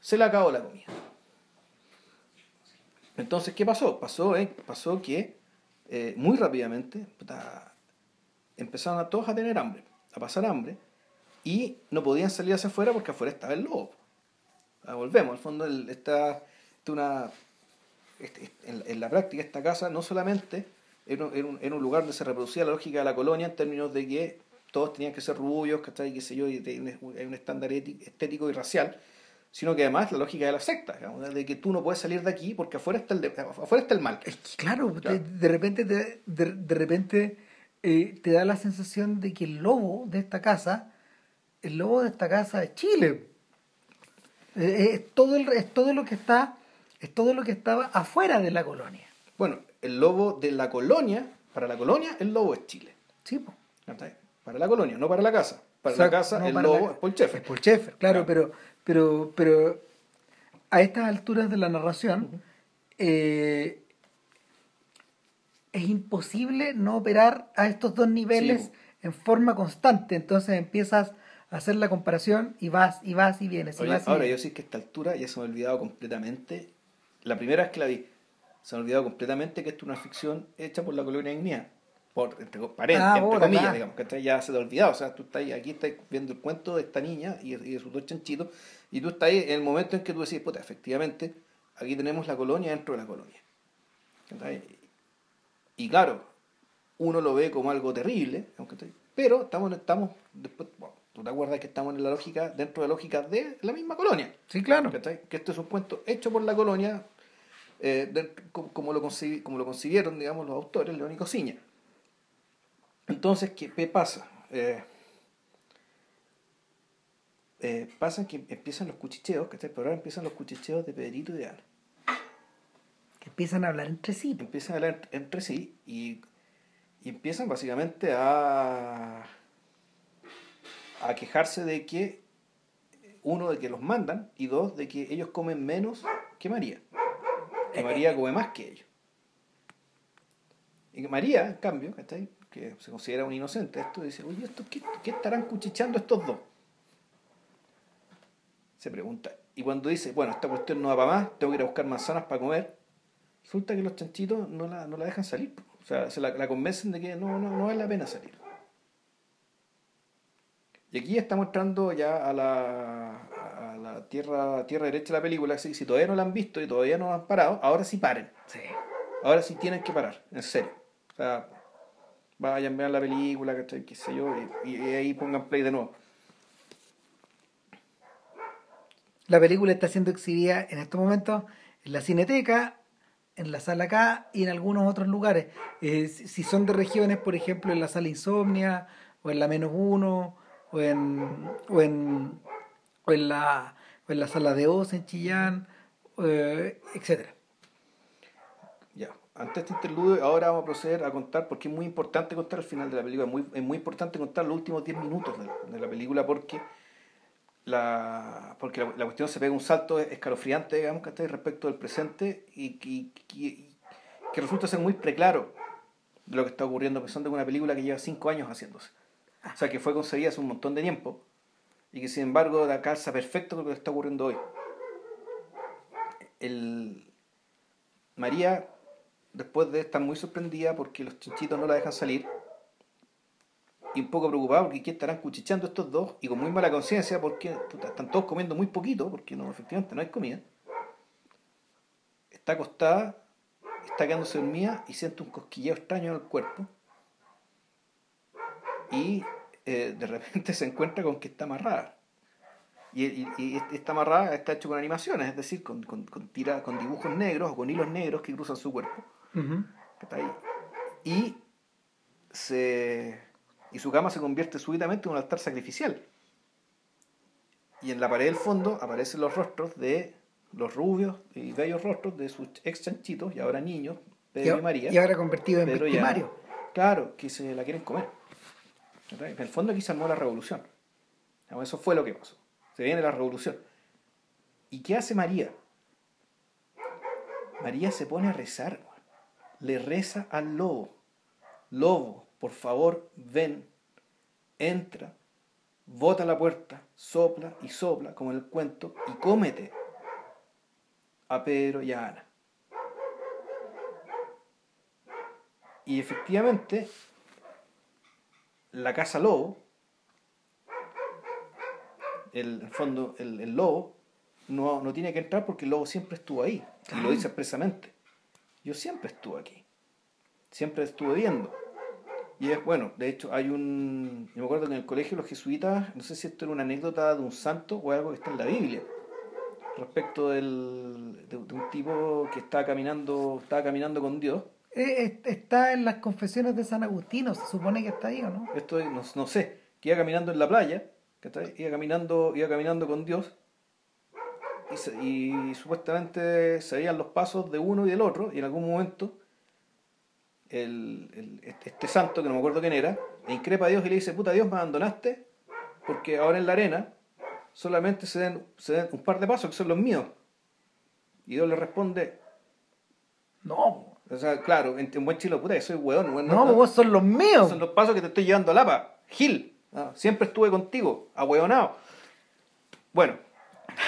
se le acabó la comida. Entonces, ¿qué pasó? Pasó, eh, pasó que eh, muy rápidamente empezaron a todos a tener hambre, a pasar hambre, y no podían salir hacia afuera porque afuera estaba el lobo. Ah, volvemos, al fondo esta, una, este, en, en, la práctica esta casa no solamente era un, era un lugar donde se reproducía la lógica de la colonia en términos de que todos tenían que ser rubios, ¿cachai? Qué sé yo, y hay un estándar estético y racial, sino que además la lógica de la secta, de que tú no puedes salir de aquí porque afuera está el, afuera está el mal. Es que, claro, De, repente, de, de, repente eh, te da la sensación de que el lobo de esta casa, el lobo de esta casa es Chile. Eh, es, todo el, es todo lo que está, es todo lo que estaba afuera de la colonia. Bueno, el lobo de la colonia, para la colonia, el lobo es Chile. Sí, po. Para la colonia, no para la casa. Para la casa, no, el lobo la- es Paul Schaeffer. Es Paul Schaeffer, claro, Claro. pero, pero, pero a estas alturas de la narración eh, es imposible no operar a estos dos niveles Sí, en forma constante. Entonces empiezas a hacer la comparación y vas y vas y vienes. Y vas y ahora yo sí que a esta altura ya se me ha olvidado completamente. La primera vez que la vi, se me ha olvidado completamente que esto es una ficción hecha por la colonia Ignea. Por, entre, Ah, entre comillas, digamos, que ya se te ha olvidado. O sea, tú estás aquí estás viendo el cuento de esta niña y, y de sus dos chanchitos, y tú estás ahí en el momento en que tú decís, puta, efectivamente, aquí tenemos la colonia dentro de la colonia. Y claro, uno lo ve como algo terrible, pero estamos, estamos después, bueno, tú te acuerdas que estamos en la lógica, dentro de la lógica de la misma colonia. Sí, claro. Que esto es un cuento hecho por la colonia, eh, de- como, lo conci- como lo concibieron, digamos, los autores, León y Cosiña. Entonces, ¿qué, pasa? Eh, eh, pasa que empiezan los cuchicheos, ¿cachai? Pero ahora empiezan los cuchicheos de Pedrito y de Ana. Que empiezan a hablar entre sí. Empiezan a hablar entre, entre sí y, y empiezan básicamente a, a quejarse de que, uno, de que los mandan y dos, de que ellos comen menos que María. Que María come más que ellos. Y que María, en cambio, ¿cachai? Que se considera un inocente, esto dice, oye, ¿esto, qué, qué estarán cuchicheando estos dos? Se pregunta. Y cuando dice, bueno, esta cuestión no va para más, tengo que ir a buscar manzanas para comer, resulta que los chanchitos no la, no la dejan salir. O sea, se la, la convencen de que no, no, no vale la pena salir. Y aquí estamos entrando ya a la, a la tierra, tierra derecha de la película. Así que si todavía no la han visto y todavía no la han parado, ahora sí paren. Sí. Ahora sí tienen que parar, en serio. O sea, vayan, vean la película, ¿cachai? qué sé yo, y, ahí pongan play de nuevo. La película está siendo exhibida en estos momentos en la Cineteca, en la Sala K y en algunos otros lugares. Eh, si si son de regiones, por ejemplo, en la Sala Insomnia, o en la Menos Uno, o en, o en, o en, la, o en la Sala de Oz en Chillán, eh, etcétera. Ante este interludio, ahora vamos a proceder a contar, porque es muy importante contar el final de la película, es muy, es muy importante contar los últimos 10 minutos de la, de la película, porque la, porque la, la cuestión se pega un salto escalofriante, digamos, ¿cachai? respecto del presente y, y- y- que resulta ser muy preclaro de lo que está ocurriendo, pensando en una película que lleva 5 años haciéndose. O sea, que fue concebida hace un montón de tiempo y que sin embargo da calza perfecto con lo que está ocurriendo hoy. El, María, después de estar muy sorprendida porque los chinchitos no la dejan salir, y un poco preocupada porque ¿qué estarán cuchicheando estos dos? Y con muy mala conciencia porque están todos comiendo muy poquito, porque no, efectivamente no hay comida. Está acostada, está quedándose dormida y siente un cosquilleo extraño en el cuerpo. Y eh, de repente *laughs* se encuentra con que está amarrada. Y, y- y esta amarrada está hecho con animaciones, es decir, con, con, con, tira, con dibujos negros o con hilos negros que cruzan su cuerpo. Está ahí. Y, se, y su cama se convierte súbitamente en un altar sacrificial. Y en la pared del fondo aparecen los rostros de los rubios y bellos rostros de sus ex chanchitos y ahora niños, Pedro y, Y, María. y ahora convertido en Pedro y victimario. Ana. Claro, que se la quieren comer. En el fondo aquí se armó la revolución. Eso fue lo que pasó. Se viene la revolución. ¿Y qué hace María? María se pone a rezar. Le reza al lobo. Lobo, por favor, ven, entra, bota la puerta, sopla y sopla, como en el cuento, y cómete a Pedro y a Ana. Y efectivamente, la casa lobo, el, fondo, el, el lobo, no, no tiene que entrar porque el lobo siempre estuvo ahí. Y lo dice expresamente. Yo siempre estuve aquí. Siempre estuve viendo. Y es bueno, de hecho hay un... Yo me acuerdo que en el colegio los jesuitas, no sé si esto era una anécdota de un santo o algo que está en la Biblia, respecto del, de, de un tipo que estaba caminando, estaba caminando con Dios. Eh, está en las confesiones de San Agustino, se supone que está ahí, ¿o no? Esto es- no, no sé, que iba caminando en la playa, ¿cachai? iba caminando, iba caminando con Dios y, supuestamente se veían los pasos de uno y del otro y en algún momento el, el- este, este santo, que no me acuerdo quién era, le increpa a Dios y le dice, puta Dios, me abandonaste porque ahora en la arena solamente se den, se den un par de pasos que son los míos. Y Dios le responde, No, o sea, claro, en, en buen chilo, puta, yo soy hueón. weón, no, vos son los míos. son los pasos que te estoy llevando a Lapa. Gil, ah, siempre estuve contigo, ahueonado. Bueno,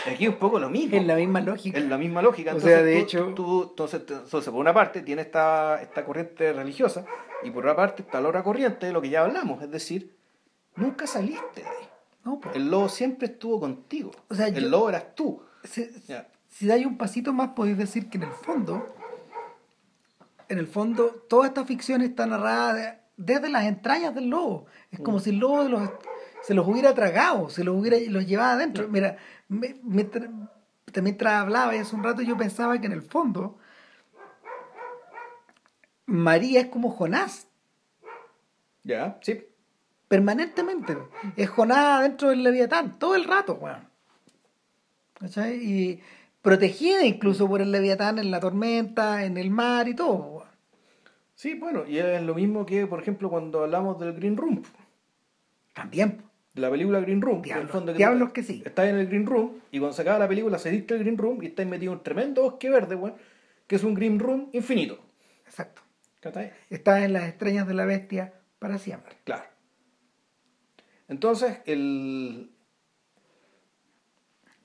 aquí un poco lo mismo. Es la misma lógica. Es la misma lógica. O sea, de tú- hecho- tú- entonces, entonces, por una parte, tiene esta, esta corriente religiosa y por otra parte está la otra corriente de lo que ya hablamos. Es decir, nunca saliste de ahí. No. El lobo siempre estuvo contigo. O sea, el yo- lobo eras tú. Si, dais un pasito más, podéis decir que en el fondo, en el fondo, toda esta ficción está narrada de- desde las entrañas del lobo. Es como si el lobo los- se los hubiera tragado, se los hubiera los llevaba adentro. Mira, me- hablaba hace un rato, yo pensaba que en el fondo María es como Jonás, Ya, sí. permanentemente. Es Jonás dentro del Leviatán, todo el rato, weón. ¿Cachai? Y protegida incluso por el Leviatán en la tormenta, en el mar y todo, weón. Sí, bueno, y es lo mismo que, por ejemplo, cuando hablamos del Green Room. También. De la película Green Room. que en el Diablos, fondo diablos tú que sí. Estás en el Green Room y cuando se acaba la película se diste el Green Room y estás metido en un tremendo bosque verde, weón, que es un Green Room infinito. Exacto. ¿Cachai? Está en las estrellas de la bestia para siempre. Claro. Entonces, el...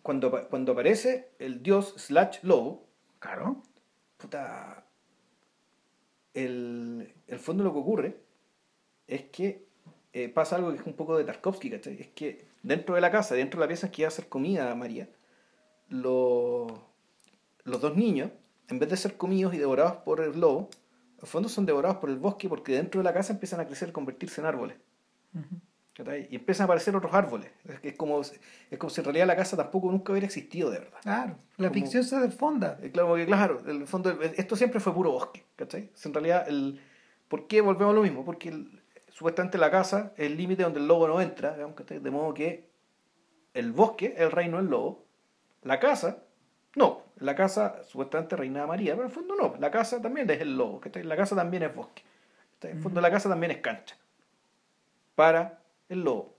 cuando, cuando aparece el dios slash lobo, Claro. puta, el, el fondo lo que ocurre es que eh, pasa algo que es un poco de Tarkovsky, ¿cachai? Es que dentro de la casa, dentro de la pieza que iba a hacer comida a María, lo- los dos niños, en vez de ser comidos y devorados por el lobo, al fondo son devorados por el bosque porque dentro de la casa empiezan a crecer y convertirse en árboles. ¿cachai? Y empiezan a aparecer otros árboles. Es, como, es como si en realidad la casa tampoco nunca hubiera existido de verdad. Claro. La Como- ficción se desfonda. Eh, Claro, porque claro, el fondo esto siempre fue puro bosque, ¿cachai? En realidad, el, ¿por qué volvemos a lo mismo? Porque el- supuestamente la casa es el límite donde el lobo no entra. De modo que el bosque es el reino del lobo, la casa, no, la casa supuestamente reinaba María, pero en el fondo no, la casa también es el lobo. La casa también es bosque. En el fondo la casa también es cancha para el lobo,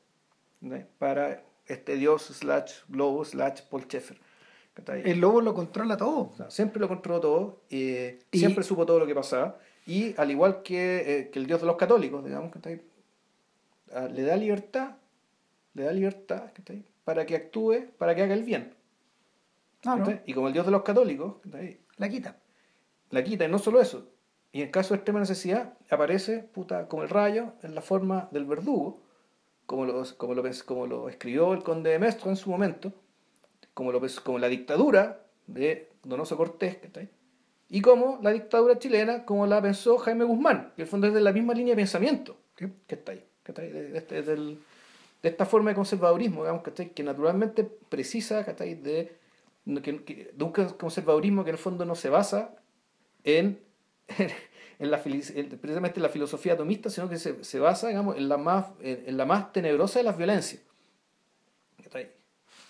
para este dios slash lobo slash Paul Schaeffer. El lobo lo controla todo. O sea, siempre lo controló todo, eh, Y- siempre supo todo lo que pasaba, y al igual que, eh, que el Dios de los católicos, digamos, ¿cachai? Ah, le da libertad, le da libertad para que actúe, para que haga el bien. ¿cachai? Y como el Dios de los católicos, ¿cachai? La quita. la quita, y no solo eso, y en caso de extrema necesidad, aparece puta, como el rayo en la forma del verdugo, como lo, como lo, como lo escribió el conde de Mestro en su momento, como, lo, como la dictadura de Donoso Cortés, ¿cachai? Y como la dictadura chilena, como la pensó Jaime Guzmán, que en el fondo es de la misma línea de pensamiento Sí. que está ahí, ¿cachai? De, de este- de esta forma de conservadurismo, digamos, ¿cachai? que naturalmente precisa ¿cachai? De, que- que- de un conservadurismo que en el fondo no se basa en, *laughs* en la, en- precisamente en la filosofía atomista, sino que se, se basa digamos, en, la más, en, la más tenebrosa de las violencias. ¿Cachai?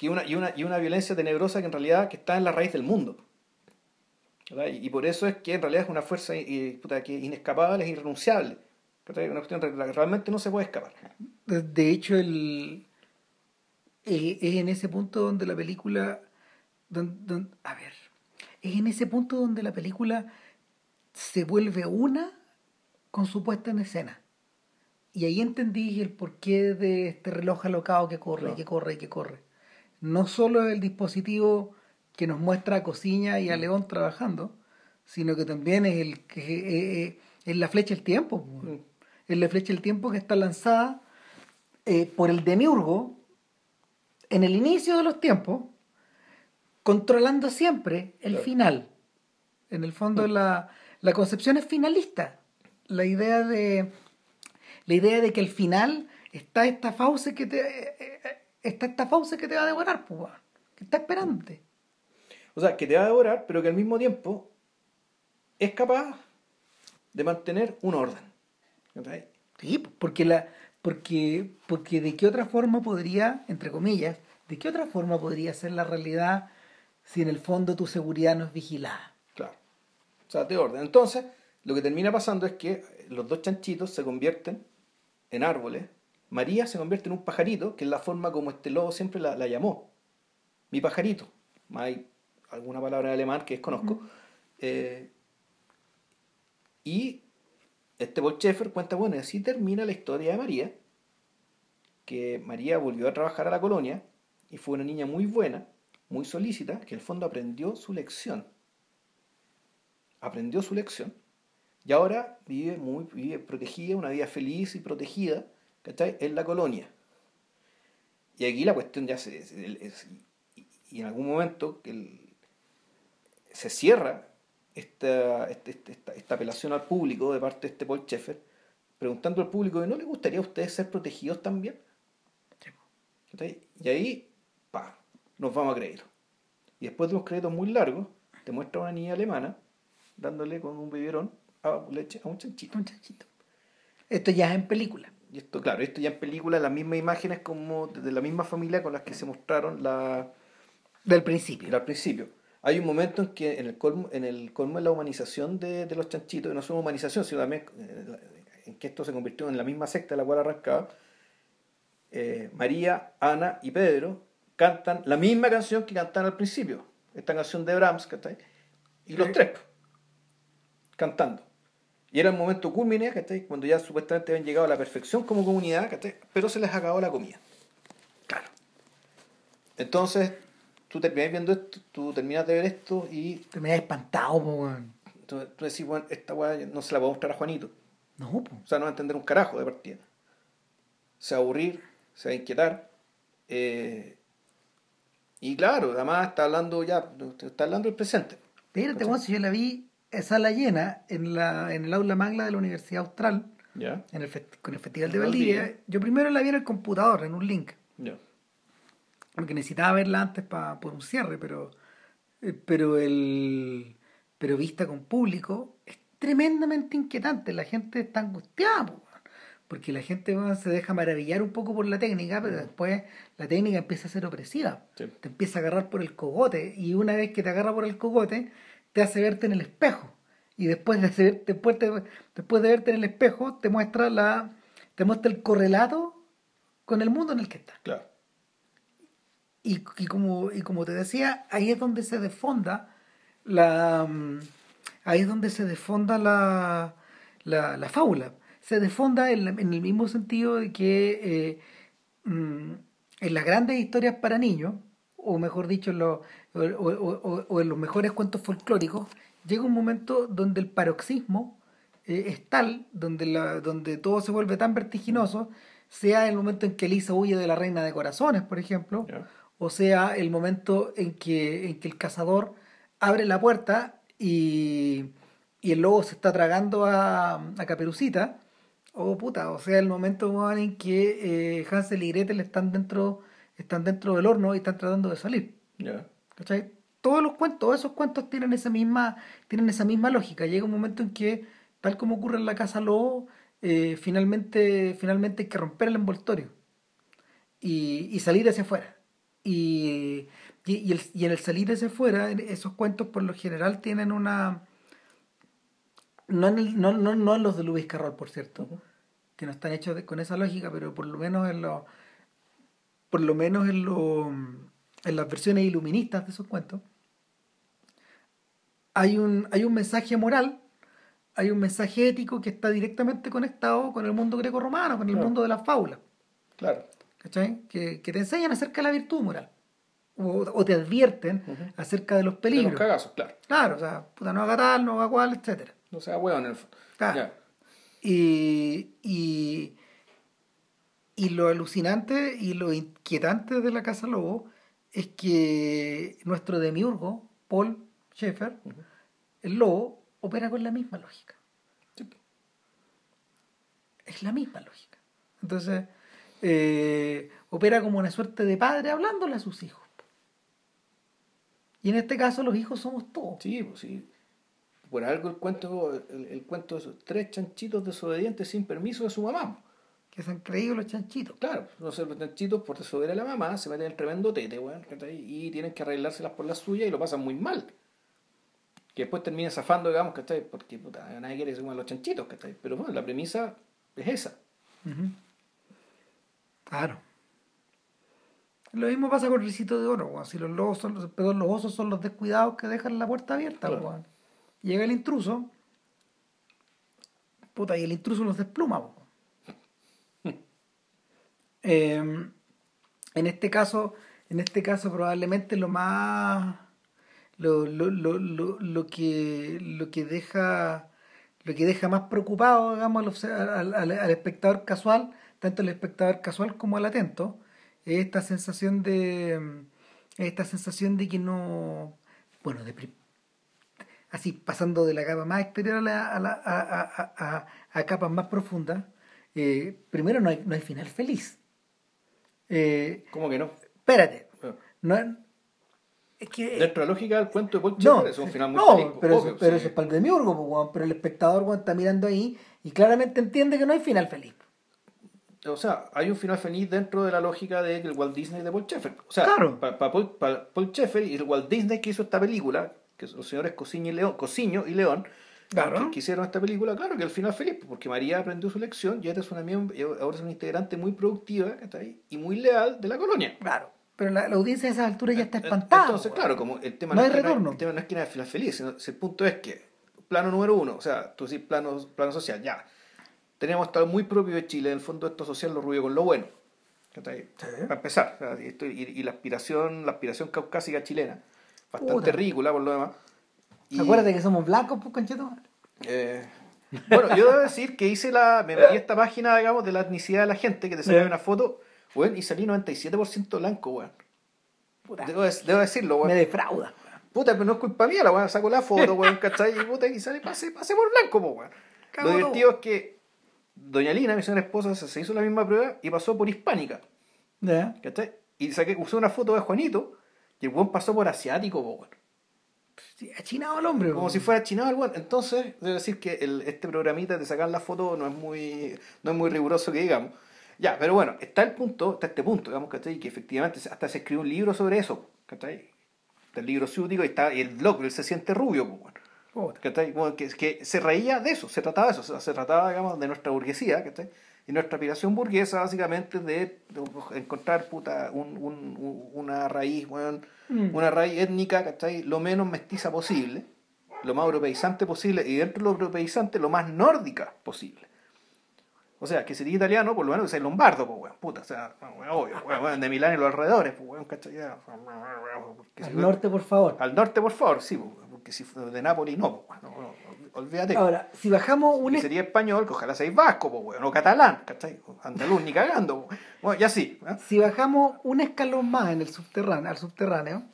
Y una, y, una, y una violencia tenebrosa que en realidad que está en la raíz del mundo. Y por eso es que en realidad es una fuerza eh, puta, que inescapable, es irrenunciable. ¿Cachai? Una cuestión de la que realmente no se puede escapar. De, hecho, el, eh, es en ese punto donde la película. don- don- a ver. Es en ese punto donde la película se vuelve una con su puesta en escena. Y ahí entendí el porqué de este reloj alocado que corre, y Claro. que corre y que corre. No solo el dispositivo que nos muestra a Cociña y a León trabajando, sino que también es el que eh, eh, es la flecha del tiempo. po. Mm. Es la flecha del tiempo que está lanzada eh, por el demiurgo en el inicio de los tiempos, controlando siempre el Claro. final. En el fondo la, la concepción es finalista. La idea de la idea de que al final está esta fauce que te está esta fauce que te va a devorar, pues, que está esperándote. O sea, que te va a devorar, pero que al mismo tiempo es capaz de mantener un orden. ¿Cachai? Sí, porque la porque porque de qué otra forma podría, entre comillas, de qué otra forma podría ser la realidad si en el fondo tu seguridad no es vigilada. Claro. O sea, de orden. Entonces, lo que termina pasando es que los dos chanchitos se convierten en árboles. María se convierte en un pajarito, que es la forma como este lobo siempre la, la llamó. Mi pajarito. Hay alguna palabra en alemán que desconozco. Eh, y este Paul Schaeffer cuenta, bueno, y así termina la historia de María, que María volvió a trabajar a la colonia y fue una niña muy buena, muy solícita, que en el fondo aprendió su lección. Aprendió su lección y ahora vive muy vive protegida, una vida feliz y protegida, ¿cachai? En la colonia. Y aquí la cuestión ya se... y en algún momento que se cierra esta, este, este, esta, esta, apelación al público de parte de este Paul Schaeffer, preguntando al público, ¿no le gustaría a ustedes ser protegidos también? Y ahí, pa, nos vamos a creer. Y después de unos créditos muy largos, te muestra una niña alemana dándole con un biberón a leche a un chanchito. Un chanchito. Esto ya es en película. Y esto, claro, esto ya en película, las mismas imágenes como de la misma familia con las que se mostraron la... Del principio. Al principio. Hay un momento en que en el colmo, en el colmo de la humanización de, de los chanchitos, no solo humanización, sino también eh, en que esto se convirtió en la misma secta de la cual arrancaba, eh, María, Ana y Pedro cantan la misma canción que cantan al principio, esta canción de Brahms, ¿cachai? Y los tres, cantando. Y era el momento culmine, ¿cachai? Cuando ya supuestamente habían llegado a la perfección como comunidad, ¿cachai? Pero se les acabó la comida. Claro. Entonces, tú terminas viendo esto, tú terminas de ver esto y... Terminas espantado, weón. Entonces, tú decís, bueno, esta weá no se la puedo mostrar a Juanito. No, po. O sea, no va a entender un carajo de partida. Se va a aburrir, se va a inquietar. Eh, y claro, además está hablando ya, está hablando del presente. Espérate, bueno, si yo la vi esa la llena en, la, en el aula magna de la Universidad Austral, ¿Ya? en el con el Festival de Valdivia. Yo primero la vi en el computador, en un link. Ya. Porque necesitaba verla antes para por un cierre, pero, eh, pero, el, pero vista con público es tremendamente inquietante. La gente está angustiada, po, porque la gente bueno, se deja maravillar un poco por la técnica, pero después la técnica empieza a ser opresiva. Sí. Te empieza a agarrar por el cogote y una vez que te agarra por el cogote, te hace verte en el espejo. Y después de, hacer- después, te- después de verte en el espejo, te muestra, la, te muestra el correlato con el mundo en el que estás. Claro. Y, y como, y como te decía, ahí es donde se desfonda la. mm, Ahí es donde se desfonda la, la, la fábula. Se desfonda en, en el mismo sentido de que eh, mm, en las grandes historias para niños, o mejor dicho, en los, o, o- o- en los mejores cuentos folclóricos, llega un momento donde el paroxismo eh, es tal, donde, la, donde todo se vuelve tan vertiginoso, sea el momento en que Elisa huye de la reina de corazones, por ejemplo. O sea el momento en que, en que el cazador abre la puerta y, y el lobo se está tragando a, a Caperucita, o puta, o sea el momento en que eh, Hansel y Gretel están dentro, están dentro del horno y están tratando de salir. Ya. ¿Cachai? Todos los cuentos, todos esos cuentos tienen esa misma, tienen esa misma lógica. Llega un momento en que, tal como ocurre en la casa Lobo, eh, finalmente, finalmente hay que romper el envoltorio y, y salir hacia afuera. Y, y, y el- y en el salir hacia afuera, esos cuentos por lo general tienen una... No en, el- no, no, no en los de Lewis Carroll, por cierto, que no están hechos de- con esa lógica, pero por lo menos en los por lo menos en, lo, en las versiones iluministas de esos cuentos, hay un, hay un mensaje moral, hay un mensaje ético que está directamente conectado con el mundo greco-romano, con el Claro. mundo de las fábulas, Claro. ¿Cachai? Que, que te enseñan acerca de la virtud moral, o, o te advierten acerca de los De los peligros. cagazos, claro. claro, o sea, puta, no haga tal, no haga cual, etcétera. No sea hueón en el fondo. Claro. Y, y, y lo alucinante y lo inquietante de la Casa Lobo es que nuestro demiurgo, Paul Schaeffer, el lobo, opera con la misma lógica. Sí. Es la misma lógica. Entonces, eh, opera como una suerte de padre hablándole a sus hijos. Y en este caso los hijos somos todos. Sí, pues sí. Por algo el cuento, el, el cuento de esos tres chanchitos desobedientes sin permiso de su mamá. Que se han creído los chanchitos. Claro, los chanchitos por desobedecer a la mamá se meten en el tremendo tete, weón, y tienen que arreglárselas por las suyas y lo pasan muy mal. que después termina zafando, digamos, ¿cachai? Porque puta, nadie quiere que se coman los chanchitos, ¿cachai? Pero bueno, la premisa es esa. Claro. Lo mismo pasa con Risito de Oro, weón. Si los lobos son los, perdón, los osos son los descuidados que dejan la puerta abierta, Claro. weón. Llega el intruso, puta, y el intruso los despluma, weón. *laughs* Em, en este caso, en este caso probablemente lo más lo, lo, lo, lo, lo que lo que deja lo que deja más preocupado digamos al, al- al espectador casual tanto el espectador casual como al atento es esta sensación de es esta sensación de que no bueno de así pasando de la capa más exterior a, la- a, la- a, a- a- capas más profundas eh, primero no hay, no hay final feliz eh, ¿Cómo que no? espérate Bueno, no es- que Dentro de la lógica del cuento de Paul no, es un final muy no, feliz, pero, obvio, eso, pero sí. eso es para el demiurgo, pero el espectador weón, está mirando ahí y claramente entiende que no hay final feliz. O sea, hay un final feliz dentro de la lógica de el Walt Disney de Paul Schaeffer. O sea, Claro. para, Paul, para Paul Schaeffer y el Walt Disney que hizo esta película, que son los señores Cosiño y León, Cosiño y León, Claro. que, que hicieron esta película, claro que el final feliz, porque María aprendió su lección y ahora es una, ahora es una integrante muy productiva ¿cachai? y muy leal de la colonia. Claro. Pero la, la audiencia a esas alturas ya está espantada. Entonces, claro, como el tema No hay es que retorno. el tema no es que no haya final feliz, sino si el punto es que, plano número uno, o sea, tú decís plano, plano social, ya. Tenemos estado muy propio de Chile, en el fondo esto social lo rubio con lo bueno. Para empezar, y, la aspiración, la aspiración caucásica chilena, bastante Puta. ridícula por lo demás. Y, Acuérdate que somos blancos, pues, concheto. eh, bueno, yo debo decir que hice la. Me metí esta página, digamos, de la etnicidad de la gente, que te Ya. una foto, weón, y salí 97% blanco, weón. Debo, dec- debo decirlo, weón. me defrauda. Puta, pero no es culpa mía, la weón, saco la foto, weón, ¿cachai? Y puta, y sale, pase, pase por blanco, weón. Lo divertido es que Doña Lina, mi señora esposa, se, hizo la misma prueba y pasó por hispánica, ¿Ya? ¿cachai? Y saqué, usé una foto de Juanito y el weón pasó por asiático, po, weón. Sí, achinado el hombre. Como si fuera chinado el weón. Entonces, debo decir que el, este programita de sacar la foto no es muy, no es muy riguroso que digamos. Ya, pero bueno, está el punto, está este punto, digamos, ¿cachai? Que efectivamente hasta se escribió un libro sobre eso, ¿cachai? Está el libro ciútico y está y el blog, él se siente rubio, pues, bueno. ¿Cachai? Bueno, que, que se reía de eso, se trataba de eso, o sea, se trataba, digamos, de nuestra burguesía, ¿cachai? Y nuestra aspiración burguesa, básicamente, de, de encontrar, puta, un, un- un- una raíz, weón, Mm. una raíz étnica, ¿cachai? Lo menos mestiza posible, lo más europeizante posible, y dentro de lo europeizante, lo más nórdica posible. O sea, que sería italiano, por lo menos que sea lombardo, pues, weón, puta, o sea, weón, obvio, weón, weón, de Milán y los alrededores, pues, weón, ¿cachai? Al norte, por favor. al norte, por favor, sí, pues, porque si fue de Nápoles, no, pues, no, no, olvídate. Ahora, si bajamos un... Y es- sería español, que ojalá seáis vasco, pues, weón, o catalán, ¿cachai? Andaluz, ni cagando, pues. Bueno, ya sí. ¿eh? Si bajamos un escalón más en el subterráneo, al subterráneo,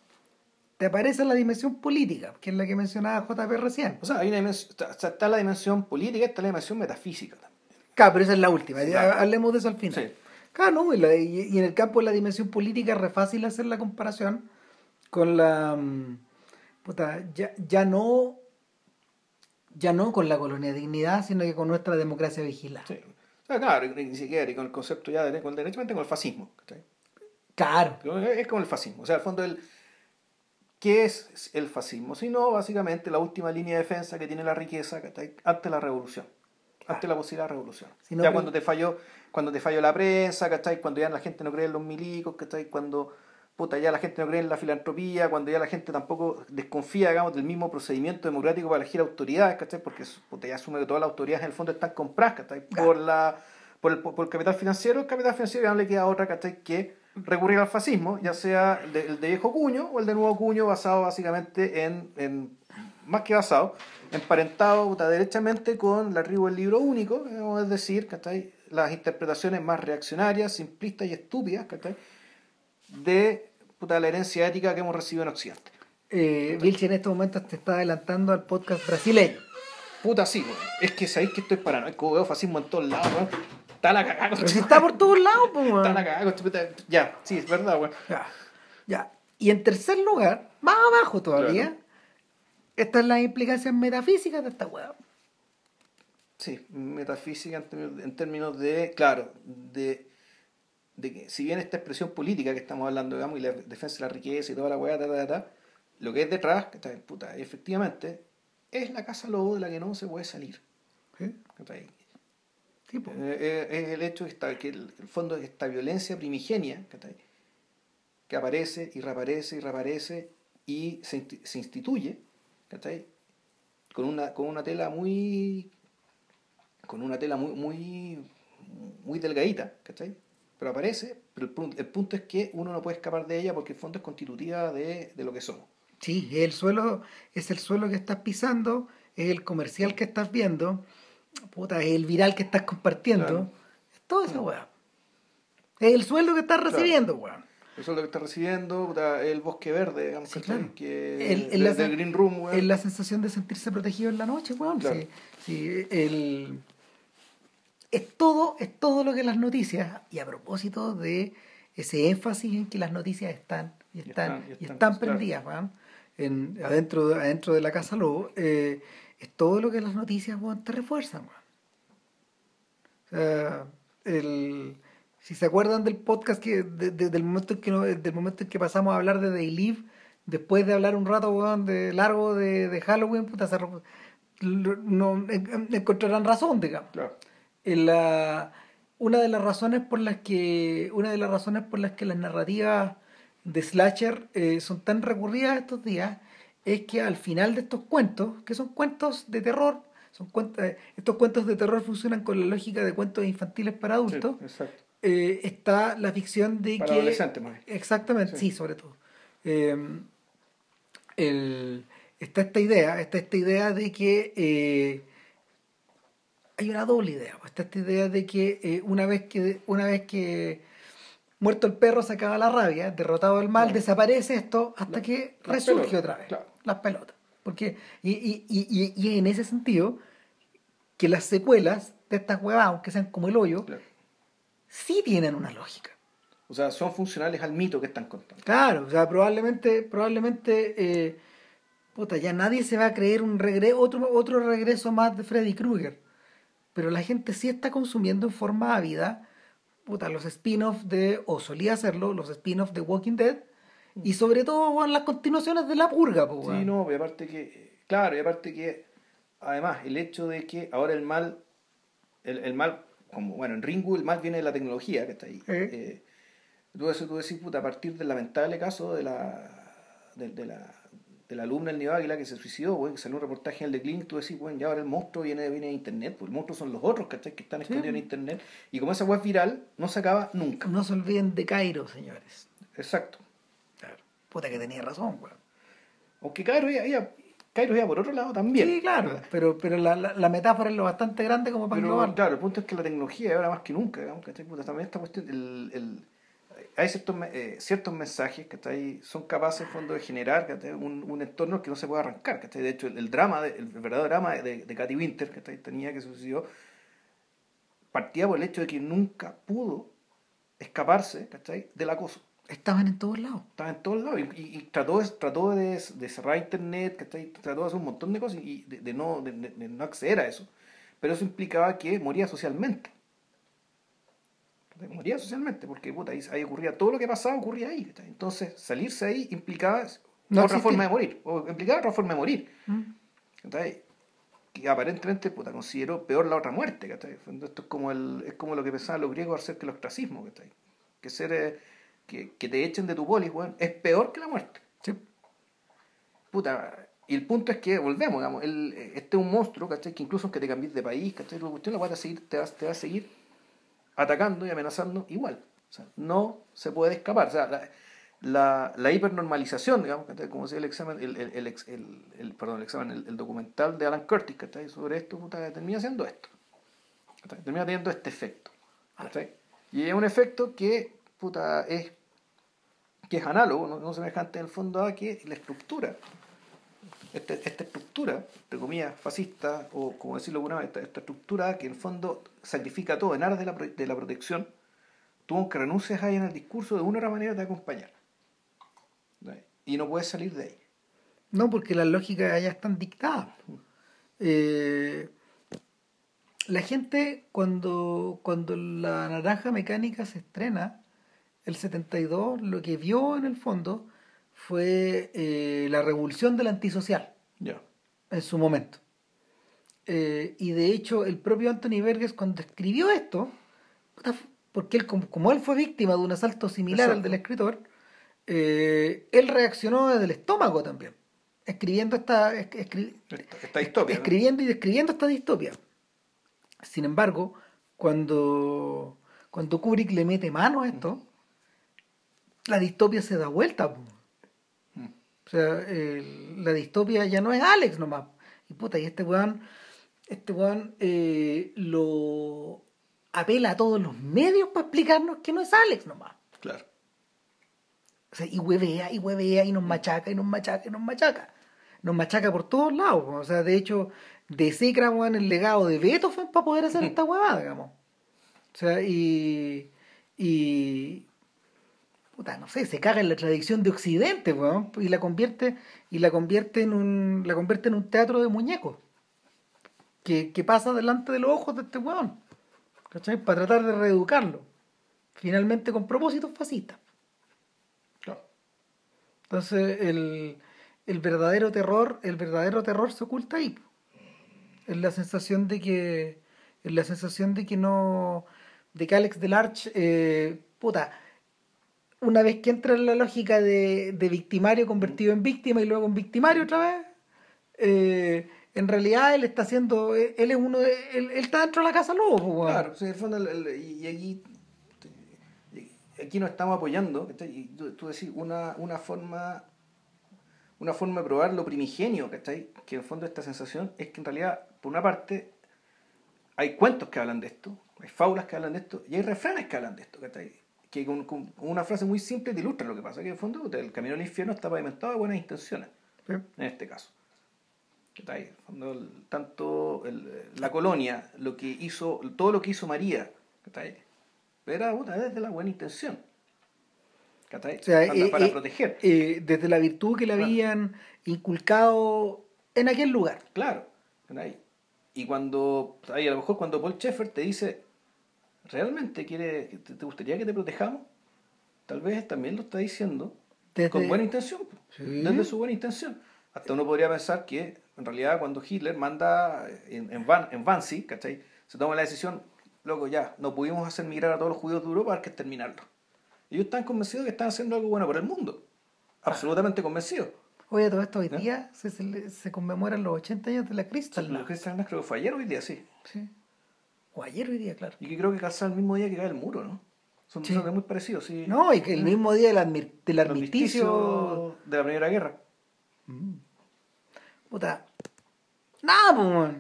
te aparece la dimensión política, que es la que mencionaba JP recién. O sea, hay una dimensión, está, está- la dimensión política, está la dimensión metafísica también. Claro, pero esa es la última. Claro. Hablemos de eso al final. Sí. Claro, ¿no? y, la- y- y en el campo de la dimensión política es re fácil hacer la comparación con la... Puta, ya, ya no... Ya no con la colonia de dignidad, sino que con nuestra democracia vigilada. Sí. Claro, ni siquiera, y con el concepto ya de, con derechamente con el fascismo. Claro. Es como el fascismo. O sea, al fondo, el, ¿qué es el fascismo? Sino, básicamente, la última línea de defensa que tiene la riqueza ¿cachai? ante la revolución. Ante la posibilidad de revolución. Si no, ya cuando te falló, cuando te falló la prensa, ¿cachai? Cuando ya la gente no cree en los milicos, ¿cachai? Cuando puta, ya la gente no cree en la filantropía, cuando ya la gente tampoco desconfía, digamos, del mismo procedimiento democrático para elegir autoridades, ¿cachai? Porque puta, ya asume que todas las autoridades en el fondo están compradas, ¿cachai? Por la por el, por el capital financiero, el capital financiero ya no le queda otra, ¿cachai? Que recurrir al fascismo, ya sea el de, el de viejo cuño o el de nuevo cuño, basado básicamente en, en más que basado, emparentado puta, derechamente con el arribo del libro único, es decir, ¿cachai? las interpretaciones más reaccionarias, simplistas y estúpidas, ¿cachai? De puta, la herencia ética que hemos recibido en Occidente. Eh, Vilche en estos momentos te está adelantando al podcast brasileño. Puta, sí, weón. Es que sabéis que estoy paranoico, veo fascismo en todos lados, weón. Está la cagada, Pero si está por todos lados, pues, Está la cagada, Ya, sí, es verdad, weón. Ya, ya. Y en tercer lugar, más abajo todavía, Claro. están las implicancias metafísicas de esta weá. Sí, metafísica en términos de, claro, de, de que si bien esta expresión política que estamos hablando, digamos, y la defensa de la riqueza y toda la weá, ta, ta, ta, lo que es detrás, que está, puta, efectivamente, es la casa lobo de la que no se puede salir. ¿Sí? ¿cachai? Sí, po. Eh, eh, es el hecho de esta- que el, el fondo de esta violencia primigenia ¿cachai? que aparece y reaparece y reaparece y se, se instituye ¿cachai? con una con una tela muy con una tela muy muy muy delgadita ¿cachai? Pero aparece pero el, pun- el punto es que uno no puede escapar de ella porque el fondo es constitutiva de, de lo que somos Sí, es el suelo, es el suelo que estás pisando, es el comercial que estás viendo, puta, es el viral que estás compartiendo. Claro. Es todo eso, weón. Es el sueldo que estás Claro. recibiendo, weón. eso es lo que está recibiendo puta, el bosque verde digamos Sí, ¿cachai? claro. que El- el la- del green room weón. Es la sensación de sentirse protegido en la noche, weón. Claro. Sí, sí, el... Es todo, es todo lo que las noticias, y a propósito de ese énfasis en que las noticias están y Y están, están, y están, claro. prendidas, en, adentro, de- adentro de la casa lobo, eh, es todo lo que las noticias te refuerzan, weón. O sea, el, si se acuerdan del podcast que de- de- del momento en que no- del momento en que pasamos a hablar de Day Live, después de hablar un rato weón, de largo de, de Halloween, puta, se no, en- encontrarán razón, digamos. Claro. En la- una de las razones por las que una de las razones por las que las narrativas de slasher eh, son tan recurridas estos días es que al final de estos cuentos que son cuentos de terror son cuentos, estos cuentos de terror funcionan con la lógica de cuentos infantiles para adultos Sí, eh, está la ficción de Para que adolescentes, más bien. exactamente Sí. sí, sobre todo Eh, el- está esta idea está esta idea de que eh, hay una doble idea pues, está esta idea de que eh, una vez que una vez que muerto el perro se acaba la rabia derrotado el mal Claro. desaparece esto hasta La- que resurge pelotas, otra vez claro. las pelotas porque y, y, y, y- y en ese sentido que las secuelas de estas huevas aunque sean como el hoyo Claro. sí tienen una lógica O sea, son funcionales al mito que están contando. Claro, o sea, probablemente, probablemente, eh, puta, ya nadie se va a creer un regreso, otro, otro regreso más de Freddy Krueger. Pero la gente sí está consumiendo en forma ávida, puta, los spin-offs de, o solía hacerlo, los spin-offs de Walking Dead, y sobre todo, bueno, las continuaciones de La Purga, pues, Sí, no, y aparte que, claro, y aparte que, además, el hecho de que ahora el mal, el, el mal, como, bueno, en Ringu el mal viene de la tecnología que está ahí. Eh. Eh, tú, eso, tú decís, puta, a partir del lamentable caso de la, de, de la, de la alumna del Águila que se suicidó, güey, que salió un reportaje en el de Clint, tú decís, bueno, ya ahora el monstruo viene, viene de internet, pues el monstruo son los otros, ¿cachai? Que están escondidos en internet. Y como esa web viral, no se acaba nunca. No se olviden de Cairo, señores. Exacto. Claro. Puta que tenía razón, weón. Aunque Cairo ya, ya- Cairo ya por otro lado también. Sí, claro, pero, pero la, la, la metáfora es lo bastante grande como para Pero englobar. claro, el punto es que la tecnología ahora más que nunca, digamos, ¿cachai? Puta, también esta cuestión, el, el- hay ciertos, eh, ciertos mensajes que son capaces en fondo de generar un, un entorno que no se puede arrancar. ¿cachai? De hecho, el, el drama, de- el, verdadero drama de, de Katy Winter, que tenía que sucedió, partía por el hecho de que nunca pudo escaparse ¿cachai? del acoso. Estaban en todos lados. Estaba en todos lados y, y- y trató, trató de, de cerrar internet, ¿cachai? trató de hacer un montón de cosas y de, de no, de no acceder a eso. Pero eso implicaba que moría socialmente. Moría socialmente, porque puta, ahí, ahí ocurría todo lo que pasaba, ocurría ahí. Entonces, salirse ahí implicaba No otra forma de morir, o implicaba otra forma de morir. ¿Mm? ¿cachai? Que aparentemente puta, consideró peor la otra muerte. ¿cachai? Esto es como, el, es como lo que pensaban los griegos acerca del ostracismo. ¿cachai? Que, ser, eh, que, que te echen de tu polis weón, es peor que la muerte. Sí. Puta, y el punto es que volvemos, digamos, el, este es un monstruo, ¿cachai? Que incluso aunque te cambies de país, ¿cachai? La cuestión la va a seguir, te va, te va a seguir atacando y amenazando igual. O sea, no se puede escapar. O sea, la, la, hipernormalización, digamos, como decía el examen, el, el, el, el- perdón, el examen, el, documental de Alan Curtis, ¿cachai? Sobre esto, puta, termina siendo esto. Termina teniendo este efecto. Y es un efecto que, puta, es que es análogo, no, no semejante en el fondo a que la estructura, esta, esta estructura, entre comillas, fascista, o como decirlo de alguna manera, esta, esta estructura que en el fondo sacrifica todo en aras de la, de la protección, tú aunque renuncies ahí en el discurso, de una u otra manera te acompañar. Y no puedes salir de ahí. No, porque las lógicas ya están dictadas. Eh, la gente, cuando, cuando la naranja mecánica se estrena, el 72, lo que vio en el fondo fue eh, la revolución del antisocial. Ya. En su momento. Eh, y de hecho, el propio Anthony Verges, cuando escribió esto, porque él, como, él fue víctima de un asalto similar al del escritor, eh, él reaccionó desde el estómago también, escribiendo esta, esta distopia. Escribiendo y describiendo esta distopia. Sin embargo, cuando, cuando Kubrick le mete mano a esto, la distopia se da vuelta. Mm. O sea, la distopia ya no es Alex nomás. Y puta, y este weón, este weón eh, lo apela a todos los medios para explicarnos que no es Alex nomás. Claro. O sea, y huevea, y huevea, y nos machaca, y nos machaca, y nos machaca. Nos machaca por todos lados. O sea, de hecho, desecra weón, el legado de Beethoven para poder hacer esta huevada, digamos. O sea, y. y puta, no sé, se caga en la tradición de Occidente, weón, y la convierte, y la convierte en un, la convierte en un teatro de muñecos. Que, que pasa delante de los ojos de este weón. ¿Cachai? Para tratar de reeducarlo. Finalmente con propósitos fascistas. Entonces, el, el verdadero terror, el verdadero terror se oculta ahí. Es la sensación de que. La sensación de que no. de que Alex Delarche, eh, puta, una vez que entra en la lógica de, victimario convertido en víctima y luego en victimario otra vez, eh, en realidad él está haciendo, él es uno de, él, está dentro de la casa lobo. Claro, en el fondo, y aquí, aquí nos estamos apoyando, y tú, decís, una, una forma una forma de probar lo primigenio, ¿cachai? Que en el fondo esta sensación es que en realidad, por una parte, hay cuentos que hablan de esto, hay fábulas que hablan de esto, y hay refranes que hablan de esto, ¿cachai? Que con, una frase muy simple te ilustra lo que pasa, que en el fondo el camino al infierno está pavimentado de buenas intenciones, en este caso. tanto la colonia, lo que hizo, todo lo que hizo María, era desde la buena intención. para, eh, eh, proteger. Eh, desde la virtud que le habían inculcado en aquel lugar. Claro. Y cuando, a lo mejor cuando Paul Sheffer te dice, ¿realmente quiere, te, gustaría que te protejamos? Tal vez también lo está diciendo con buena intención, desde su buena intención. Hasta uno podría pensar que en realidad cuando Hitler manda en, en, Van, en Wannsee, ¿cachai? Se toma la decisión, loco, ya, no pudimos hacer migrar a todos los judíos de Europa, hay que terminarlo. Ellos están convencidos de que están haciendo algo bueno por el mundo. Absolutamente convencidos. Oye, todo esto hoy día se, se, conmemoran los 80 años de la Crystal. La Crystal creo que fue ayer hoy día, sí. Sí. O ayer hoy día, claro. Y que creo que calza el mismo día que cae el muro, ¿no? Son sí. muy parecidos, sí. No, y que el mismo día del, del armisticio... de la Primera Guerra. Mm. Puta. Nada, pues,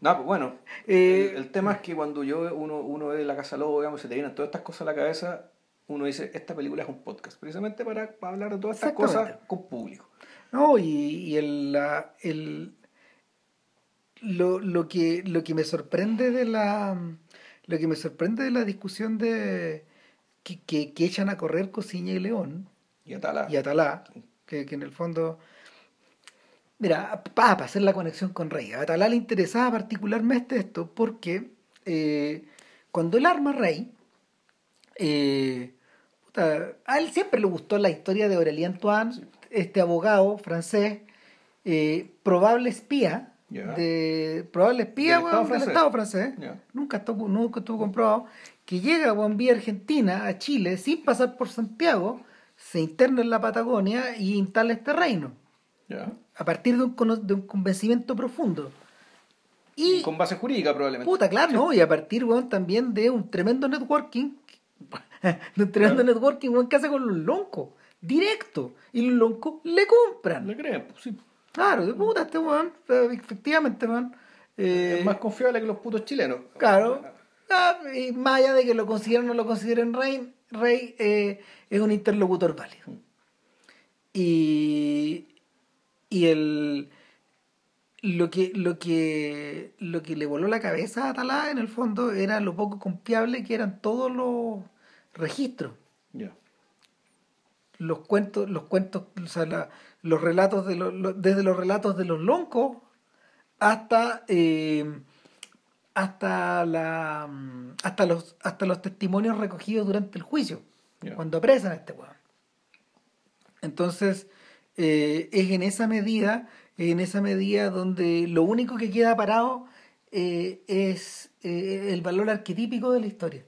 No, pues bueno. Eh, el, tema es que cuando yo uno, uno ve la Casa Lobo, digamos, se te vienen todas estas cosas a la cabeza, uno dice, esta película es un podcast, precisamente para, hablar de todas estas cosas con público. No, y, y el, la, el, lo, lo, que, lo que me sorprende de la lo que me sorprende de la discusión de que, que, echan a correr Cosiña y León y Atalá, y Atalá que, que en el fondo mira para hacer la conexión con Rey a Atalá le interesaba particularmente esto porque eh, cuando él arma Rey eh, a él siempre le gustó la historia de Aurélien Toine este abogado francés eh, probable espía de probable espía del, Estado francés, nunca, estuvo, nunca estuvo comprobado, que llega a vía Argentina, a Chile, sin pasar por Santiago, se interna en la Patagonia y instala este reino. A partir de un, de un convencimiento profundo. Y, con base jurídica probablemente. Puta, claro, ¿no? Y a partir, también de un tremendo networking, *laughs* de un tremendo networking, weón, que hace con los loncos, directo. Y los loncos le compran. Le creen, pues sí. Claro, de puta este weón, efectivamente, weón. Eh, es más confiable que los putos chilenos. Claro. Ah, y más allá de que lo consideren o no lo consideren rey, rey eh, es un interlocutor válido. Y, y el lo que, lo que lo que le voló la cabeza a Atalá en el fondo era lo poco confiable que eran todos los registros. Los cuentos, los cuentos, o sea, la, los relatos de los, desde los relatos de los loncos hasta eh, hasta la hasta los hasta los testimonios recogidos durante el juicio cuando apresan a este weón entonces eh, es en esa medida en esa medida donde lo único que queda parado eh, es eh, el valor arquetípico de la historia.